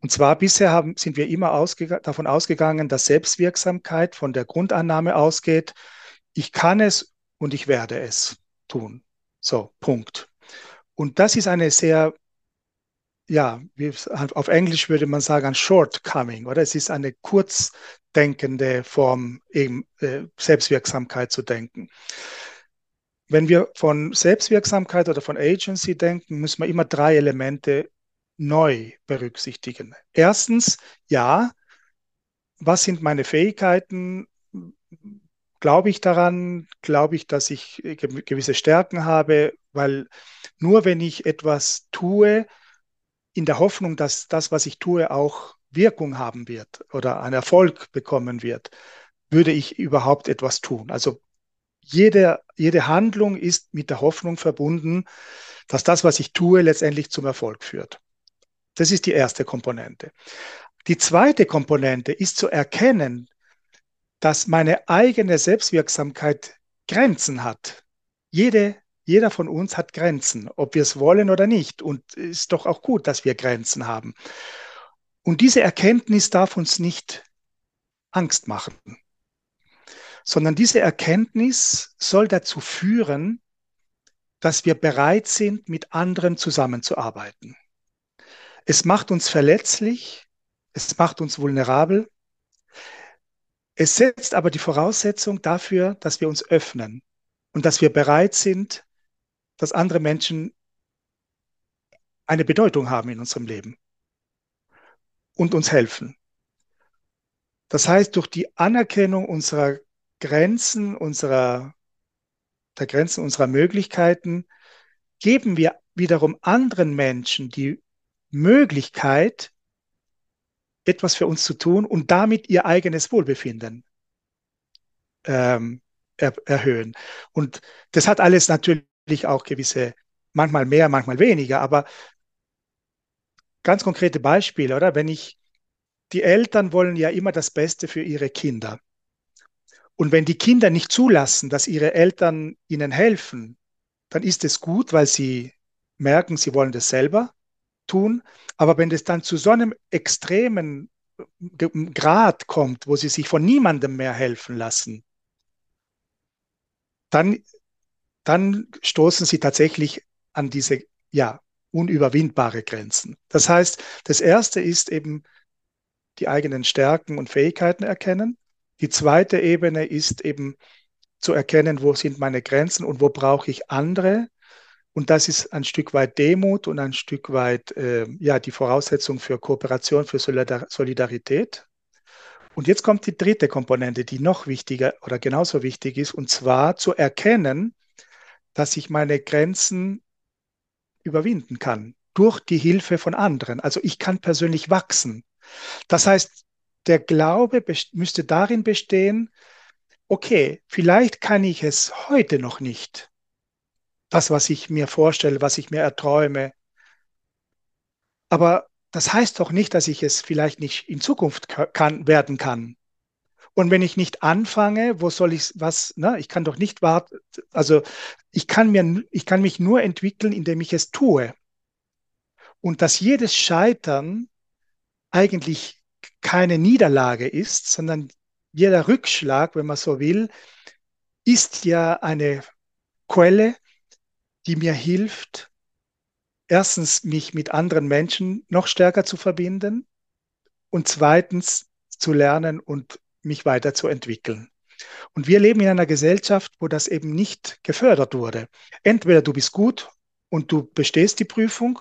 Und zwar bisher haben, sind wir immer ausge davon ausgegangen, dass Selbstwirksamkeit von der Grundannahme ausgeht, ich kann es und ich werde es tun. So, Punkt. Und das ist eine sehr, ja, auf Englisch würde man sagen, ein Shortcoming, oder? Es ist eine kurzdenkende Form, eben äh, Selbstwirksamkeit zu denken. Wenn wir von Selbstwirksamkeit oder von Agency denken, müssen wir immer drei Elemente neu berücksichtigen. Erstens, ja, was sind meine Fähigkeiten? Glaube ich daran? Glaube ich, dass ich gewisse Stärken habe? Weil nur wenn ich etwas tue, in der Hoffnung, dass das, was ich tue, auch Wirkung haben wird oder einen Erfolg bekommen wird, würde ich überhaupt etwas tun. Also jede, jede Handlung ist mit der Hoffnung verbunden, dass das, was ich tue, letztendlich zum Erfolg führt. Das ist die erste Komponente. Die zweite Komponente ist zu erkennen, dass meine eigene Selbstwirksamkeit Grenzen hat. Jede, jeder von uns hat Grenzen, ob wir es wollen oder nicht. Und es ist doch auch gut, dass wir Grenzen haben. Und diese Erkenntnis darf uns nicht Angst machen sondern diese Erkenntnis soll dazu führen, dass wir bereit sind, mit anderen zusammenzuarbeiten. Es macht uns verletzlich, es macht uns vulnerabel. Es setzt aber die Voraussetzung dafür, dass wir uns öffnen und dass wir bereit sind, dass andere Menschen eine Bedeutung haben in unserem Leben und uns helfen. Das heißt, durch die Anerkennung unserer Grenzen unserer, der Grenzen unserer Möglichkeiten geben wir wiederum anderen Menschen die Möglichkeit, etwas für uns zu tun und damit ihr eigenes Wohlbefinden ähm, er, erhöhen. Und das hat alles natürlich auch gewisse, manchmal mehr, manchmal weniger, aber ganz konkrete Beispiele, oder? Wenn ich, die Eltern wollen ja immer das Beste für ihre Kinder. Und wenn die Kinder nicht zulassen, dass ihre Eltern ihnen helfen, dann ist es gut, weil sie merken, sie wollen das selber tun. Aber wenn es dann zu so einem extremen Grad kommt, wo sie sich von niemandem mehr helfen lassen, dann, dann stoßen sie tatsächlich an diese ja, unüberwindbare Grenzen. Das heißt, das Erste ist eben die eigenen Stärken und Fähigkeiten erkennen. Die zweite Ebene ist eben zu erkennen, wo sind meine Grenzen und wo brauche ich andere. Und das ist ein Stück weit Demut und ein Stück weit äh, ja, die Voraussetzung für Kooperation, für Solidarität. Und jetzt kommt die dritte Komponente, die noch wichtiger oder genauso wichtig ist, und zwar zu erkennen, dass ich meine Grenzen überwinden kann durch die Hilfe von anderen. Also ich kann persönlich wachsen. Das heißt, der Glaube müsste darin bestehen, okay, vielleicht kann ich es heute noch nicht. Das, was ich mir vorstelle, was ich mir erträume. Aber das heißt doch nicht, dass ich es vielleicht nicht in Zukunft kann, werden kann. Und wenn ich nicht anfange, wo soll ich was, ne? Ich kann doch nicht warten, also ich kann mir, ich kann mich nur entwickeln, indem ich es tue. Und dass jedes Scheitern eigentlich keine Niederlage ist, sondern jeder Rückschlag, wenn man so will, ist ja eine Quelle, die mir hilft, erstens mich mit anderen Menschen noch stärker zu verbinden und zweitens zu lernen und mich weiterzuentwickeln. Und wir leben in einer Gesellschaft, wo das eben nicht gefördert wurde. Entweder du bist gut und du bestehst die Prüfung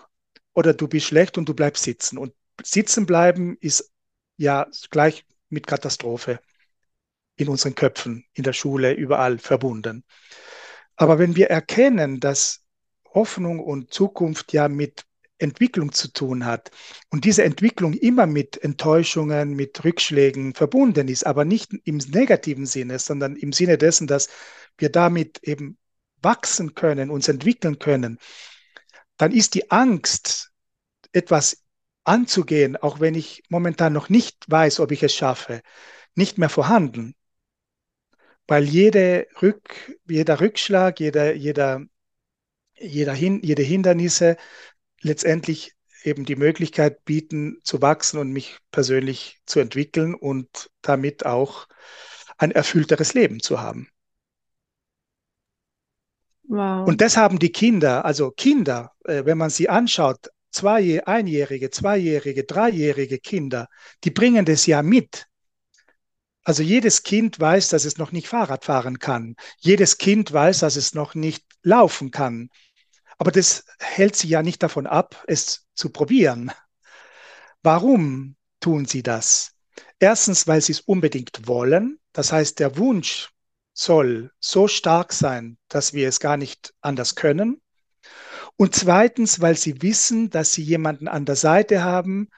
oder du bist schlecht und du bleibst sitzen. Und sitzen bleiben ist ja gleich mit Katastrophe in unseren Köpfen, in der Schule, überall verbunden. Aber wenn wir erkennen, dass Hoffnung und Zukunft ja mit Entwicklung zu tun hat und diese Entwicklung immer mit Enttäuschungen, mit Rückschlägen verbunden ist, aber nicht im negativen Sinne, sondern im Sinne dessen, dass wir damit eben wachsen können, uns entwickeln können, dann ist die Angst, etwas anzugehen, auch wenn ich momentan noch nicht weiß, ob ich es schaffe, nicht mehr vorhanden. Weil jede Rück, jeder Rückschlag, jeder, jeder, jeder Hin, jede Hindernisse letztendlich eben die Möglichkeit bieten, zu wachsen und mich persönlich zu entwickeln und damit auch ein erfüllteres Leben zu haben. Wow. Und das haben die Kinder, also Kinder, äh, wenn man sie anschaut, zwei, einjährige, zweijährige, dreijährige Kinder, die bringen das ja mit. Also jedes Kind weiß, dass es noch nicht Fahrrad fahren kann. Jedes Kind weiß, dass es noch nicht laufen kann. Aber das hält sie ja nicht davon ab, es zu probieren. Warum tun sie das? Erstens, weil sie es unbedingt wollen. Das heißt, der Wunsch soll so stark sein, dass wir es gar nicht anders können. Und zweitens, weil sie wissen, dass sie jemanden an der Seite haben,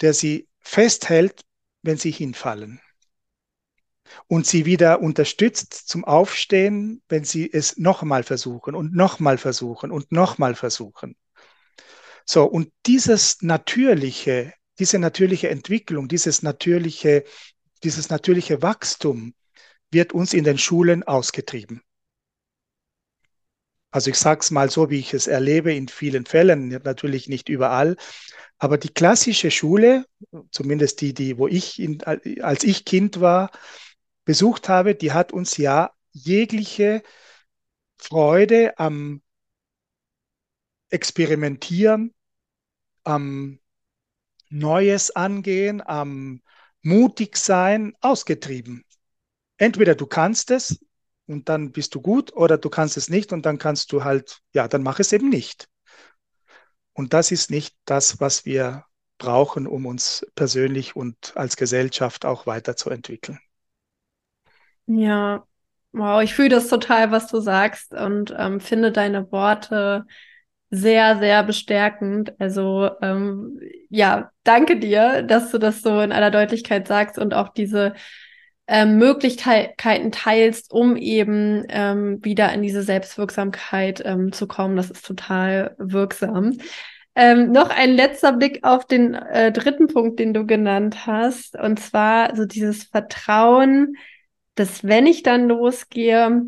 der sie festhält, wenn sie hinfallen und sie wieder unterstützt zum Aufstehen, wenn sie es nochmal versuchen und nochmal versuchen und nochmal versuchen. So, und dieses natürliche, diese natürliche Entwicklung, dieses natürliche, dieses natürliche Wachstum wird uns in den Schulen ausgetrieben. Also ich sage es mal so, wie ich es erlebe in vielen Fällen, natürlich nicht überall, aber die klassische Schule, zumindest die, die, wo ich, in, als ich Kind war, besucht habe, die hat uns ja jegliche Freude am Experimentieren, am Neues angehen, am mutig sein ausgetrieben. Entweder du kannst es und dann bist du gut oder du kannst es nicht und dann kannst du halt, ja, dann mach es eben nicht. Und das ist nicht das, was wir brauchen, um uns persönlich und als Gesellschaft auch weiterzuentwickeln. Ja, wow, ich fühle das total, was du sagst und ähm, finde deine Worte sehr, sehr bestärkend. Also ähm, ja, danke dir, dass du das so in aller Deutlichkeit sagst und auch diese ähm, Möglichkeiten teilst, um eben ähm, wieder in diese Selbstwirksamkeit ähm, zu kommen. Das ist total wirksam. Ähm, noch ein letzter Blick auf den äh, dritten Punkt, den du genannt hast, und zwar so dieses Vertrauen dass wenn ich dann losgehe,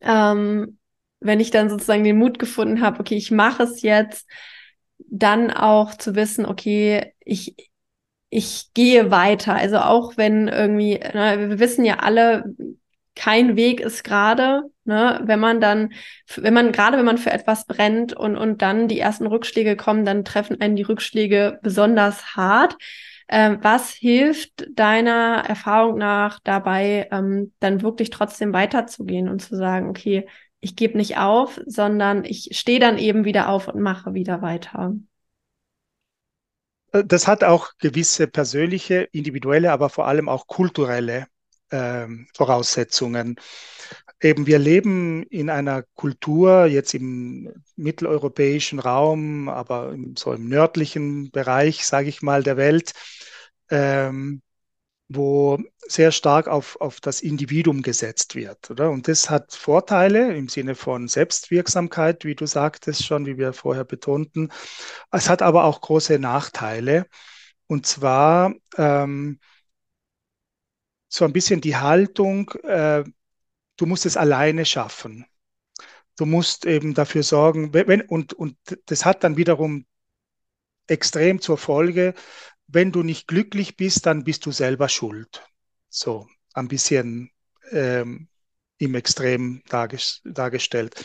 ähm, wenn ich dann sozusagen den Mut gefunden habe, okay, ich mache es jetzt, dann auch zu wissen, okay, ich, ich gehe weiter. Also auch wenn irgendwie, ne, wir wissen ja alle, kein Weg ist gerade, ne, wenn man dann, wenn man, gerade wenn man für etwas brennt und, und dann die ersten Rückschläge kommen, dann treffen einen die Rückschläge besonders hart. Ähm, was hilft deiner Erfahrung nach dabei, ähm, dann wirklich trotzdem weiterzugehen und zu sagen, okay, ich gebe nicht auf, sondern ich stehe dann eben wieder auf und mache wieder weiter? Äh, das hat auch gewisse persönliche, individuelle, aber vor allem auch kulturelle ähm, Voraussetzungen. Eben, wir leben in einer Kultur, jetzt im mitteleuropäischen Raum, aber so im nördlichen Bereich, sage ich mal, der Welt, ähm, wo sehr stark auf, auf das Individuum gesetzt wird. Oder? Und das hat Vorteile im Sinne von Selbstwirksamkeit, wie du sagtest schon, wie wir vorher betonten. Es hat aber auch große Nachteile. Und zwar ähm, so ein bisschen die Haltung, äh, du musst es alleine schaffen. Du musst eben dafür sorgen, wenn, und, und das hat dann wiederum extrem zur Folge, wenn du nicht glücklich bist, dann bist du selber schuld. So ein bisschen ähm, im Extrem dargestellt.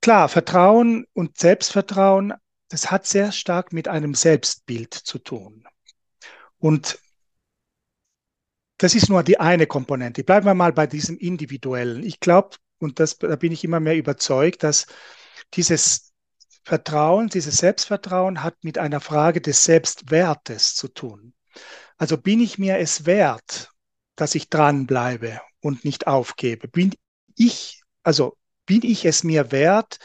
Klar, Vertrauen und Selbstvertrauen, das hat sehr stark mit einem Selbstbild zu tun. Und das ist nur die eine Komponente. Bleiben wir mal bei diesem Individuellen. Ich glaube, und das, da bin ich immer mehr überzeugt, dass dieses Vertrauen, dieses Selbstvertrauen hat mit einer Frage des Selbstwertes zu tun. Also bin ich mir es wert, dass ich dranbleibe und nicht aufgebe? Bin ich, also bin ich es mir wert,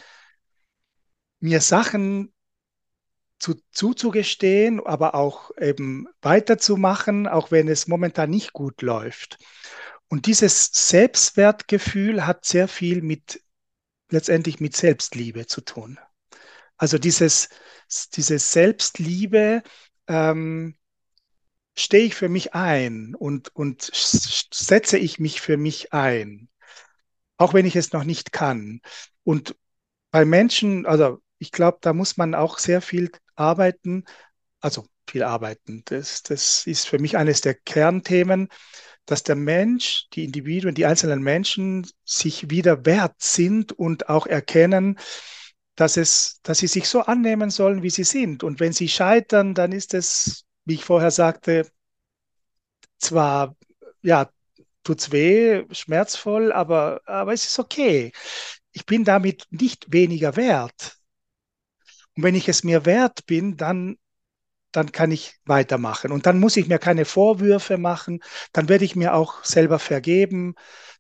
mir Sachen zu, zuzugestehen, aber auch eben weiterzumachen, auch wenn es momentan nicht gut läuft. Und dieses Selbstwertgefühl hat sehr viel mit letztendlich mit Selbstliebe zu tun. Also dieses, diese Selbstliebe ähm, stehe ich für mich ein und, und setze ich mich für mich ein, auch wenn ich es noch nicht kann. Und bei Menschen, also ich glaube, da muss man auch sehr viel arbeiten, also viel arbeiten. Das, das ist für mich eines der Kernthemen, dass der Mensch, die Individuen, die einzelnen Menschen sich wieder wert sind und auch erkennen, dass, es, dass sie sich so annehmen sollen, wie sie sind. Und wenn sie scheitern, dann ist es, wie ich vorher sagte, zwar, ja, tut's weh, schmerzvoll, aber, aber es ist okay. Ich bin damit nicht weniger wert. Und wenn ich es mir wert bin, dann, dann kann ich weitermachen. Und dann muss ich mir keine Vorwürfe machen. Dann werde ich mir auch selber vergeben.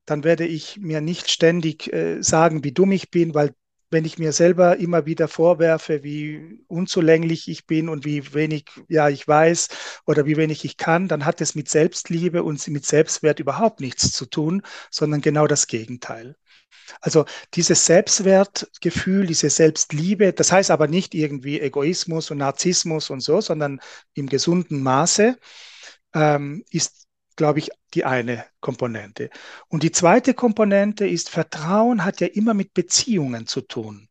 Dann werde ich mir nicht ständig äh, sagen, wie dumm ich bin, weil wenn ich mir selber immer wieder vorwerfe, wie unzulänglich ich bin und wie wenig ja ich weiß oder wie wenig ich kann, dann hat es mit Selbstliebe und mit Selbstwert überhaupt nichts zu tun, sondern genau das Gegenteil. Also dieses Selbstwertgefühl, diese Selbstliebe, das heißt aber nicht irgendwie Egoismus und Narzissmus und so, sondern im gesunden Maße ähm, ist, glaube ich, die eine Komponente. Und die zweite Komponente ist, Vertrauen hat ja immer mit Beziehungen zu tun.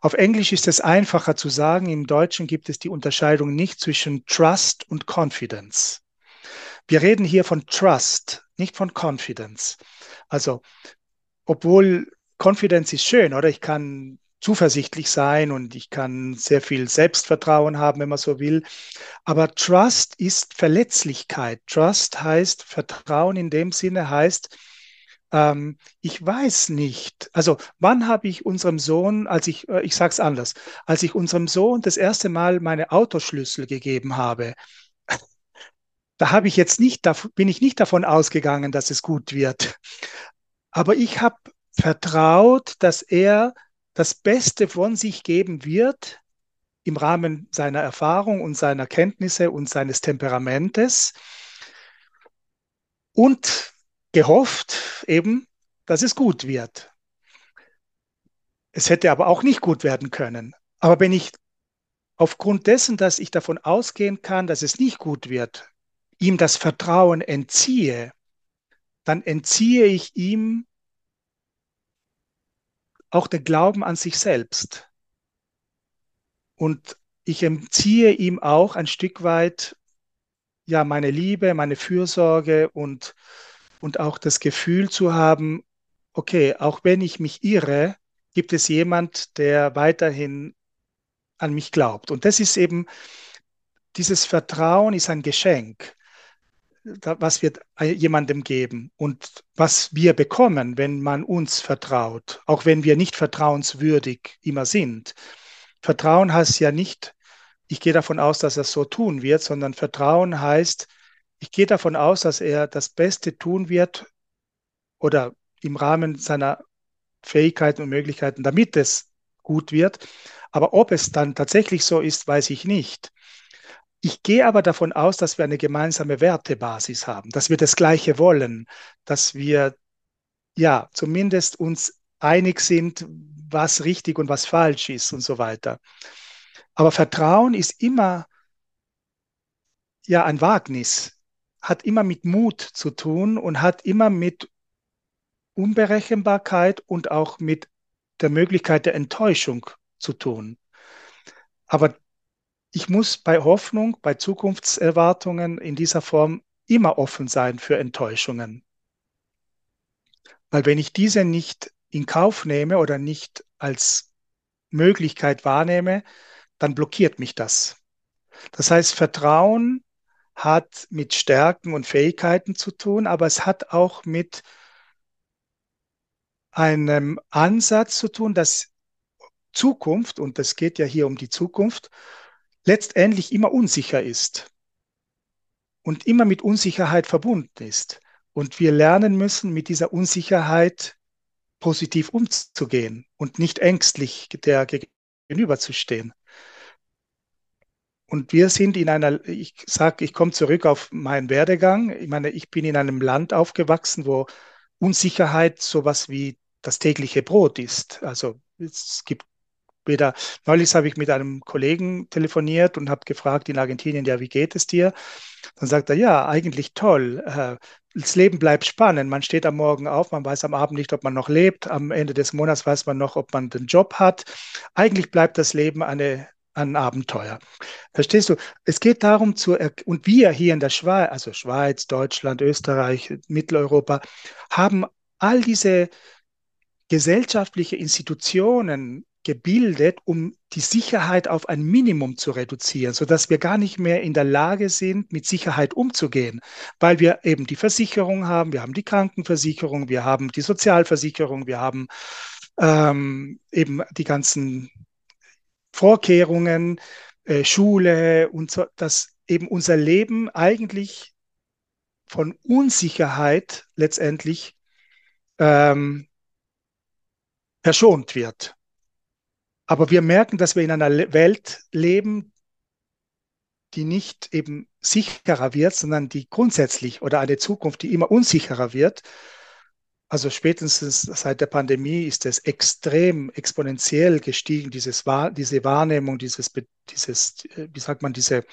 Auf Englisch ist es einfacher zu sagen, im Deutschen gibt es die Unterscheidung nicht zwischen Trust und Confidence. Wir reden hier von Trust, nicht von Confidence. Also, obwohl Confidence ist schön, oder? Ich kann zuversichtlich sein und ich kann sehr viel Selbstvertrauen haben, wenn man so will. Aber Trust ist Verletzlichkeit. Trust heißt Vertrauen in dem Sinne heißt, ähm, ich weiß nicht. Also wann habe ich unserem Sohn, als ich, äh, ich sage es anders, als ich unserem Sohn das erste Mal meine Autoschlüssel gegeben habe, da habe ich jetzt nicht, bin ich nicht davon ausgegangen, dass es gut wird. Aber ich habe vertraut, dass er das Beste von sich geben wird im Rahmen seiner Erfahrung und seiner Kenntnisse und seines Temperamentes und gehofft eben, dass es gut wird. Es hätte aber auch nicht gut werden können. Aber wenn ich aufgrund dessen, dass ich davon ausgehen kann, dass es nicht gut wird, ihm das Vertrauen entziehe, dann entziehe ich ihm auch der Glauben an sich selbst. Und ich entziehe ihm auch ein Stück weit ja meine Liebe, meine Fürsorge und, und auch das Gefühl zu haben, okay, auch wenn ich mich irre, gibt es jemand, der weiterhin an mich glaubt. Und das ist eben, dieses Vertrauen ist ein Geschenk was wir jemandem geben und was wir bekommen, wenn man uns vertraut, auch wenn wir nicht vertrauenswürdig immer sind. Vertrauen heißt ja nicht, ich gehe davon aus, dass er so tun wird, sondern Vertrauen heißt, ich gehe davon aus, dass er das Beste tun wird oder im Rahmen seiner Fähigkeiten und Möglichkeiten, damit es gut wird. Aber ob es dann tatsächlich so ist, weiß ich nicht. Ich gehe aber davon aus, dass wir eine gemeinsame Wertebasis haben, dass wir das Gleiche wollen, dass wir ja zumindest uns einig sind, was richtig und was falsch ist und so weiter. Aber Vertrauen ist immer ja ein Wagnis, hat immer mit Mut zu tun und hat immer mit Unberechenbarkeit und auch mit der Möglichkeit der Enttäuschung zu tun. Aber ich muss bei Hoffnung, bei Zukunftserwartungen in dieser Form immer offen sein für Enttäuschungen. Weil wenn ich diese nicht in Kauf nehme oder nicht als Möglichkeit wahrnehme, dann blockiert mich das. Das heißt, Vertrauen hat mit Stärken und Fähigkeiten zu tun, aber es hat auch mit einem Ansatz zu tun, dass Zukunft, und es geht ja hier um die Zukunft, letztendlich immer unsicher ist und immer mit Unsicherheit verbunden ist. Und wir lernen müssen, mit dieser Unsicherheit positiv umzugehen und nicht ängstlich der gegenüberzustehen. Und wir sind in einer, ich sage, ich komme zurück auf meinen Werdegang. Ich meine, ich bin in einem Land aufgewachsen, wo Unsicherheit sowas wie das tägliche Brot ist. Also es gibt weder, neulich habe ich mit einem Kollegen telefoniert und habe gefragt in Argentinien, ja, wie geht es dir? Dann sagt er, ja, eigentlich toll. Äh, das Leben bleibt spannend. Man steht am Morgen auf, man weiß am Abend nicht, ob man noch lebt. Am Ende des Monats weiß man noch, ob man den Job hat. Eigentlich bleibt das Leben eine, ein Abenteuer. Verstehst du? Es geht darum zu, und wir hier in der Schweiz, also Schweiz, Deutschland, Österreich, Mitteleuropa, haben all diese gesellschaftliche Institutionen gebildet, um die Sicherheit auf ein Minimum zu reduzieren, sodass wir gar nicht mehr in der Lage sind, mit Sicherheit umzugehen, weil wir eben die Versicherung haben, wir haben die Krankenversicherung, wir haben die Sozialversicherung, wir haben ähm, eben die ganzen Vorkehrungen, äh, Schule und so, dass eben unser Leben eigentlich von Unsicherheit letztendlich ähm, verschont wird. Aber wir merken, dass wir in einer Welt leben, die nicht eben sicherer wird, sondern die grundsätzlich oder eine Zukunft, die immer unsicherer wird. Also spätestens seit der Pandemie ist es extrem exponentiell gestiegen, dieses, diese Wahrnehmung, dieses, dieses, wie sagt man, diese,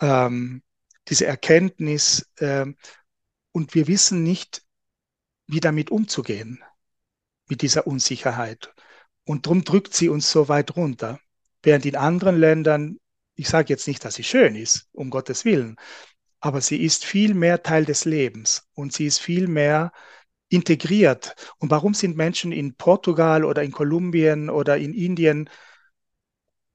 ähm, diese Erkenntnis. Ähm, und wir wissen nicht, wie damit umzugehen, mit dieser Unsicherheit. Und darum drückt sie uns so weit runter. Während in anderen Ländern, ich sage jetzt nicht, dass sie schön ist, um Gottes Willen, aber sie ist viel mehr Teil des Lebens und sie ist viel mehr integriert. Und warum sind Menschen in Portugal oder in Kolumbien oder in Indien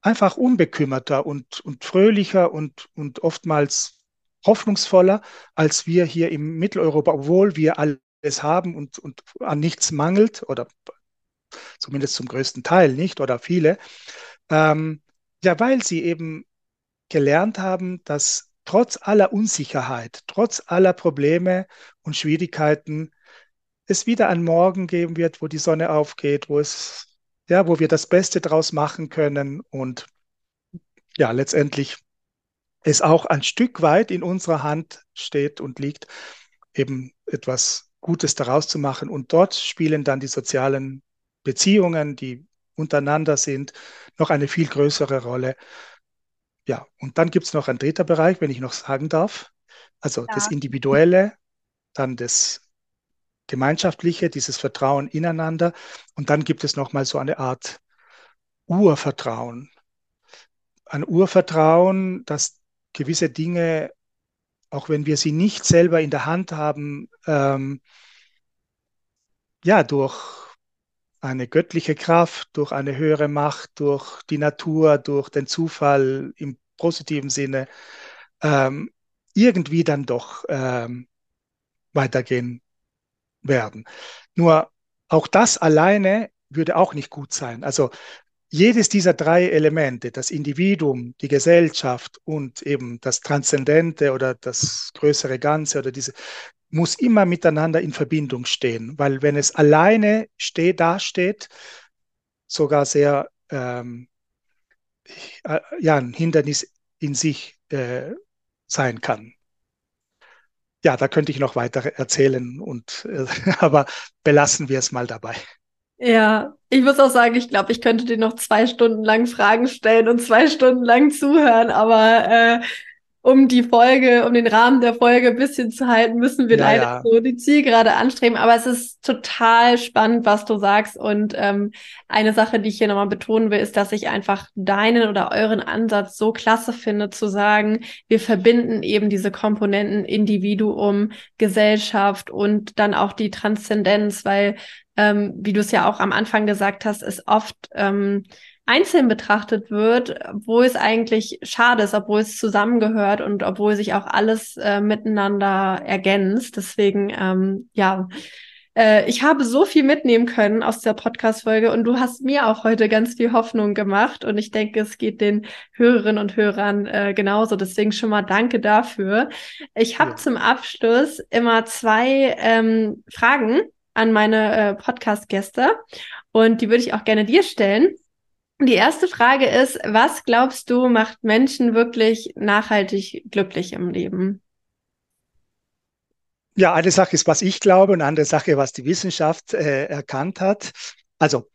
einfach unbekümmerter und, und fröhlicher und, und oftmals hoffnungsvoller als wir hier im Mitteleuropa, obwohl wir alles haben und, und an nichts mangelt oder zumindest zum größten Teil nicht oder viele, ähm, ja, weil sie eben gelernt haben, dass trotz aller Unsicherheit, trotz aller Probleme und Schwierigkeiten es wieder einen Morgen geben wird, wo die Sonne aufgeht, wo es, ja, wo wir das Beste draus machen können und ja, letztendlich es auch ein Stück weit in unserer Hand steht und liegt, eben etwas Gutes daraus zu machen. Und dort spielen dann die sozialen Beziehungen, die untereinander sind, noch eine viel größere Rolle. Ja, und dann gibt es noch einen dritter Bereich, wenn ich noch sagen darf. Also ja. das Individuelle, dann das Gemeinschaftliche, dieses Vertrauen ineinander. Und dann gibt es noch mal so eine Art Urvertrauen. Ein Urvertrauen, dass gewisse Dinge, auch wenn wir sie nicht selber in der Hand haben, ähm, ja, durch eine göttliche Kraft, durch eine höhere Macht, durch die Natur, durch den Zufall im positiven Sinne ähm, irgendwie dann doch ähm, weitergehen werden. Nur auch das alleine würde auch nicht gut sein. Also jedes dieser drei Elemente, das Individuum, die Gesellschaft und eben das Transzendente oder das größere Ganze oder diese, muss immer miteinander in Verbindung stehen, weil wenn es alleine steht, dasteht, sogar sehr ähm, äh, ja, ein Hindernis in sich äh, sein kann. Ja, da könnte ich noch weiter erzählen, und, äh, aber belassen wir es mal dabei. Ja, ich muss auch sagen, ich glaube, ich könnte dir noch zwei Stunden lang Fragen stellen und zwei Stunden lang zuhören, aber äh, um die Folge, um den Rahmen der Folge ein bisschen zu halten, müssen wir ja, leider ja. so die Zielgerade anstreben. Aber es ist total spannend, was du sagst. Und ähm, eine Sache, die ich hier nochmal betonen will, ist, dass ich einfach deinen oder euren Ansatz so klasse finde, zu sagen, wir verbinden eben diese Komponenten Individuum, Gesellschaft und dann auch die Transzendenz, weil, ähm, wie du es ja auch am Anfang gesagt hast, ist oft ähm, einzeln betrachtet wird, wo es eigentlich schade ist, obwohl es zusammengehört und obwohl sich auch alles äh, miteinander ergänzt. Deswegen, ähm, ja, äh, ich habe so viel mitnehmen können aus der Podcast-Folge und du hast mir auch heute ganz viel Hoffnung gemacht und ich denke, es geht den Hörerinnen und Hörern äh, genauso. Deswegen schon mal danke dafür. Ich habe ja. zum Abschluss immer zwei ähm, Fragen an meine äh, Podcast-Gäste und die würde ich auch gerne dir stellen. Die erste Frage ist, was glaubst du macht Menschen wirklich nachhaltig glücklich im Leben? Ja, eine Sache ist, was ich glaube, und andere Sache, was die Wissenschaft äh, erkannt hat. Also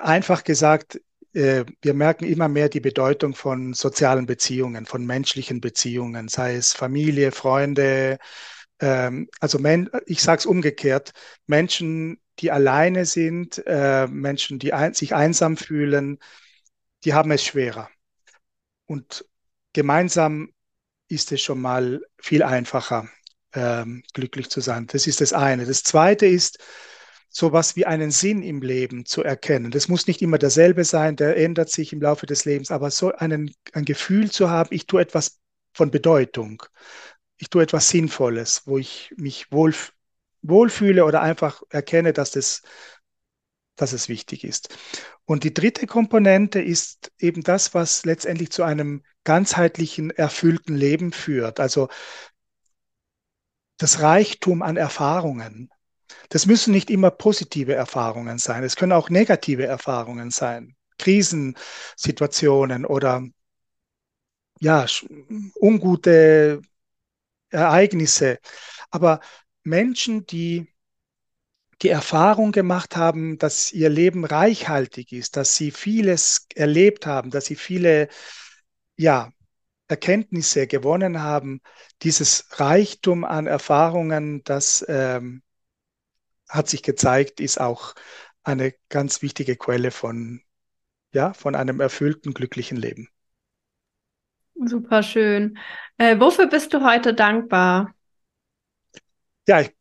einfach gesagt, äh, wir merken immer mehr die Bedeutung von sozialen Beziehungen, von menschlichen Beziehungen, sei es Familie, Freunde. Ähm, also men ich sage es umgekehrt, Menschen, die alleine sind, äh, Menschen, die ein, sich einsam fühlen, die haben es schwerer. Und gemeinsam ist es schon mal viel einfacher, ähm, glücklich zu sein. Das ist das eine. Das zweite ist, sowas wie einen Sinn im Leben zu erkennen. Das muss nicht immer derselbe sein, der ändert sich im Laufe des Lebens, aber so einen, ein Gefühl zu haben, ich tue etwas von Bedeutung, ich tue etwas Sinnvolles, wo ich mich wohl wohlfühle oder einfach erkenne, dass, das, dass es wichtig ist. Und die dritte Komponente ist eben das, was letztendlich zu einem ganzheitlichen, erfüllten Leben führt. Also das Reichtum an Erfahrungen. Das müssen nicht immer positive Erfahrungen sein. Es können auch negative Erfahrungen sein. Krisensituationen oder ja, ungute Ereignisse. Aber Menschen, die die Erfahrung gemacht haben, dass ihr Leben reichhaltig ist, dass sie vieles erlebt haben, dass sie viele ja, Erkenntnisse gewonnen haben, dieses Reichtum an Erfahrungen, das ähm, hat sich gezeigt, ist auch eine ganz wichtige Quelle von, ja, von einem erfüllten, glücklichen Leben. Super schön. Äh, wofür bist du heute dankbar? Ja, ich,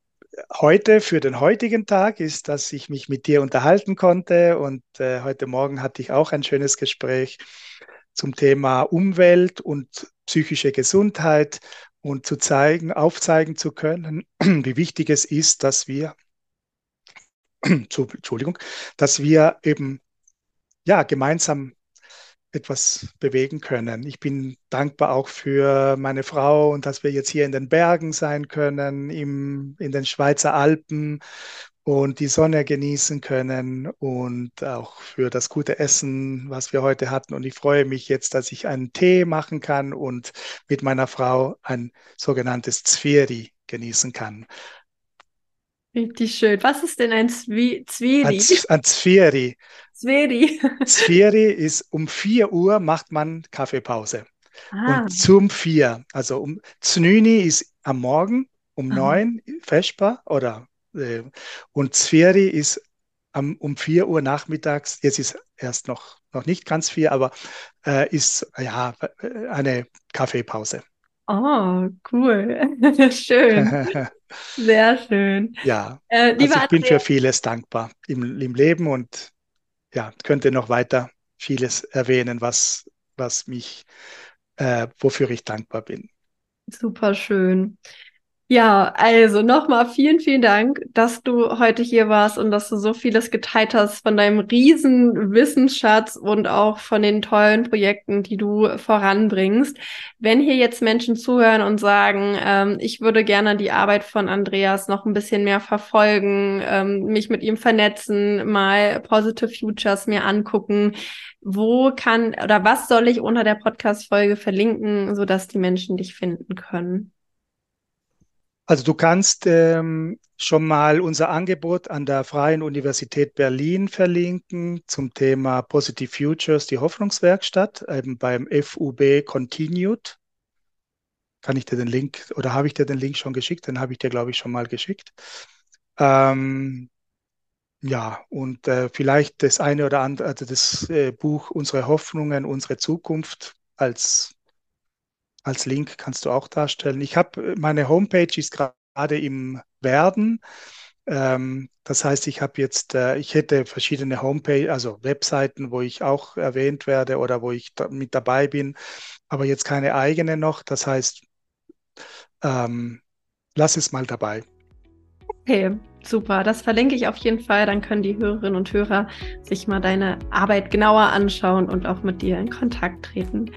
heute für den heutigen Tag ist, dass ich mich mit dir unterhalten konnte und äh, heute Morgen hatte ich auch ein schönes Gespräch zum Thema Umwelt und psychische Gesundheit und zu zeigen, aufzeigen zu können, wie wichtig es ist, dass wir, Entschuldigung, dass wir eben ja gemeinsam etwas bewegen können. Ich bin dankbar auch für meine Frau und dass wir jetzt hier in den Bergen sein können, im, in den Schweizer Alpen und die Sonne genießen können und auch für das gute Essen, was wir heute hatten. Und ich freue mich jetzt, dass ich einen Tee machen kann und mit meiner Frau ein sogenanntes Zvieri genießen kann. Richtig schön. Was ist denn ein Zwi Zwieri? Ein, Zvieri. Zvieri. Zvieri ist um 4 Uhr macht man Kaffeepause. Ah. Und zum 4, also um Znüni ist am Morgen um ah. 9 Vesper oder äh, und Zvieri ist am, um 4 Uhr nachmittags, jetzt ist erst noch, noch nicht ganz 4, aber äh, ist ja eine Kaffeepause. Oh, cool. Schön. Sehr schön. Ja, äh, also ich bin für vieles dankbar im, im Leben und ja, könnte noch weiter vieles erwähnen, was, was mich, äh, wofür ich dankbar bin. Super schön. Ja, also nochmal vielen, vielen Dank, dass du heute hier warst und dass du so vieles geteilt hast von deinem riesen Wissensschatz und auch von den tollen Projekten, die du voranbringst. Wenn hier jetzt Menschen zuhören und sagen, ähm, ich würde gerne die Arbeit von Andreas noch ein bisschen mehr verfolgen, ähm, mich mit ihm vernetzen, mal Positive Futures mir angucken, wo kann oder was soll ich unter der Podcast-Folge verlinken, sodass die Menschen dich finden können? Also du kannst ähm, schon mal unser Angebot an der Freien Universität Berlin verlinken zum Thema Positive Futures, die Hoffnungswerkstatt, eben beim FUB Continued. kann ich dir den Link oder habe ich dir den Link schon geschickt? Den habe ich dir, glaube ich, schon mal geschickt. Ähm, ja, und äh, vielleicht das eine oder andere, also das äh, Buch Unsere Hoffnungen, unsere Zukunft als, als Link kannst du auch darstellen. Ich habe, meine Homepage ist gerade im Werden. Ähm, das heißt, ich habe jetzt, äh, ich hätte verschiedene Homepage, also Webseiten, wo ich auch erwähnt werde oder wo ich da mit dabei bin, aber jetzt keine eigene noch. Das heißt, ähm, lass es mal dabei. Okay, super. Das verlinke ich auf jeden Fall. Dann können die Hörerinnen und Hörer sich mal deine Arbeit genauer anschauen und auch mit dir in Kontakt treten.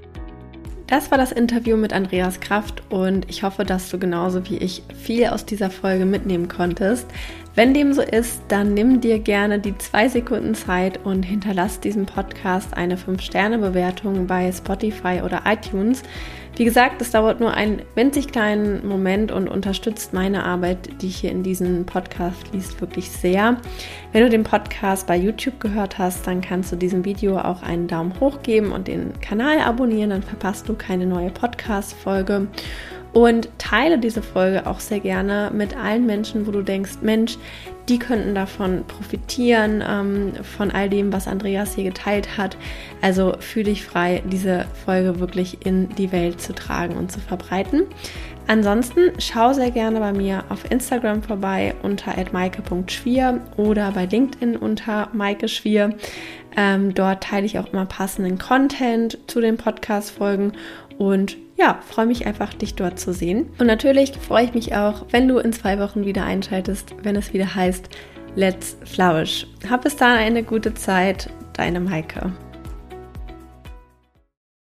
Das war das Interview mit Andreas Kraft und ich hoffe, dass du genauso wie ich viel aus dieser Folge mitnehmen konntest. Wenn dem so ist, dann nimm dir gerne die zwei Sekunden Zeit und hinterlass diesem Podcast eine 5-Sterne-Bewertung bei Spotify oder iTunes. Wie gesagt, es dauert nur einen winzig kleinen Moment und unterstützt meine Arbeit, die ich hier in diesem Podcast liest, wirklich sehr. Wenn du den Podcast bei YouTube gehört hast, dann kannst du diesem Video auch einen Daumen hoch geben und den Kanal abonnieren, dann verpasst du keine neue Podcast-Folge. Und teile diese Folge auch sehr gerne mit allen Menschen, wo du denkst, Mensch, die könnten davon profitieren, ähm, von all dem, was Andreas hier geteilt hat. Also fühle dich frei, diese Folge wirklich in die Welt zu tragen und zu verbreiten. Ansonsten schau sehr gerne bei mir auf Instagram vorbei unter maike.schwier oder bei LinkedIn unter Maike Schwier. Ähm, dort teile ich auch immer passenden Content zu den Podcast-Folgen und ja, freue mich einfach, dich dort zu sehen. Und natürlich freue ich mich auch, wenn du in zwei Wochen wieder einschaltest, wenn es wieder heißt Let's Flourish. Hab bis dahin eine gute Zeit, deine Maike.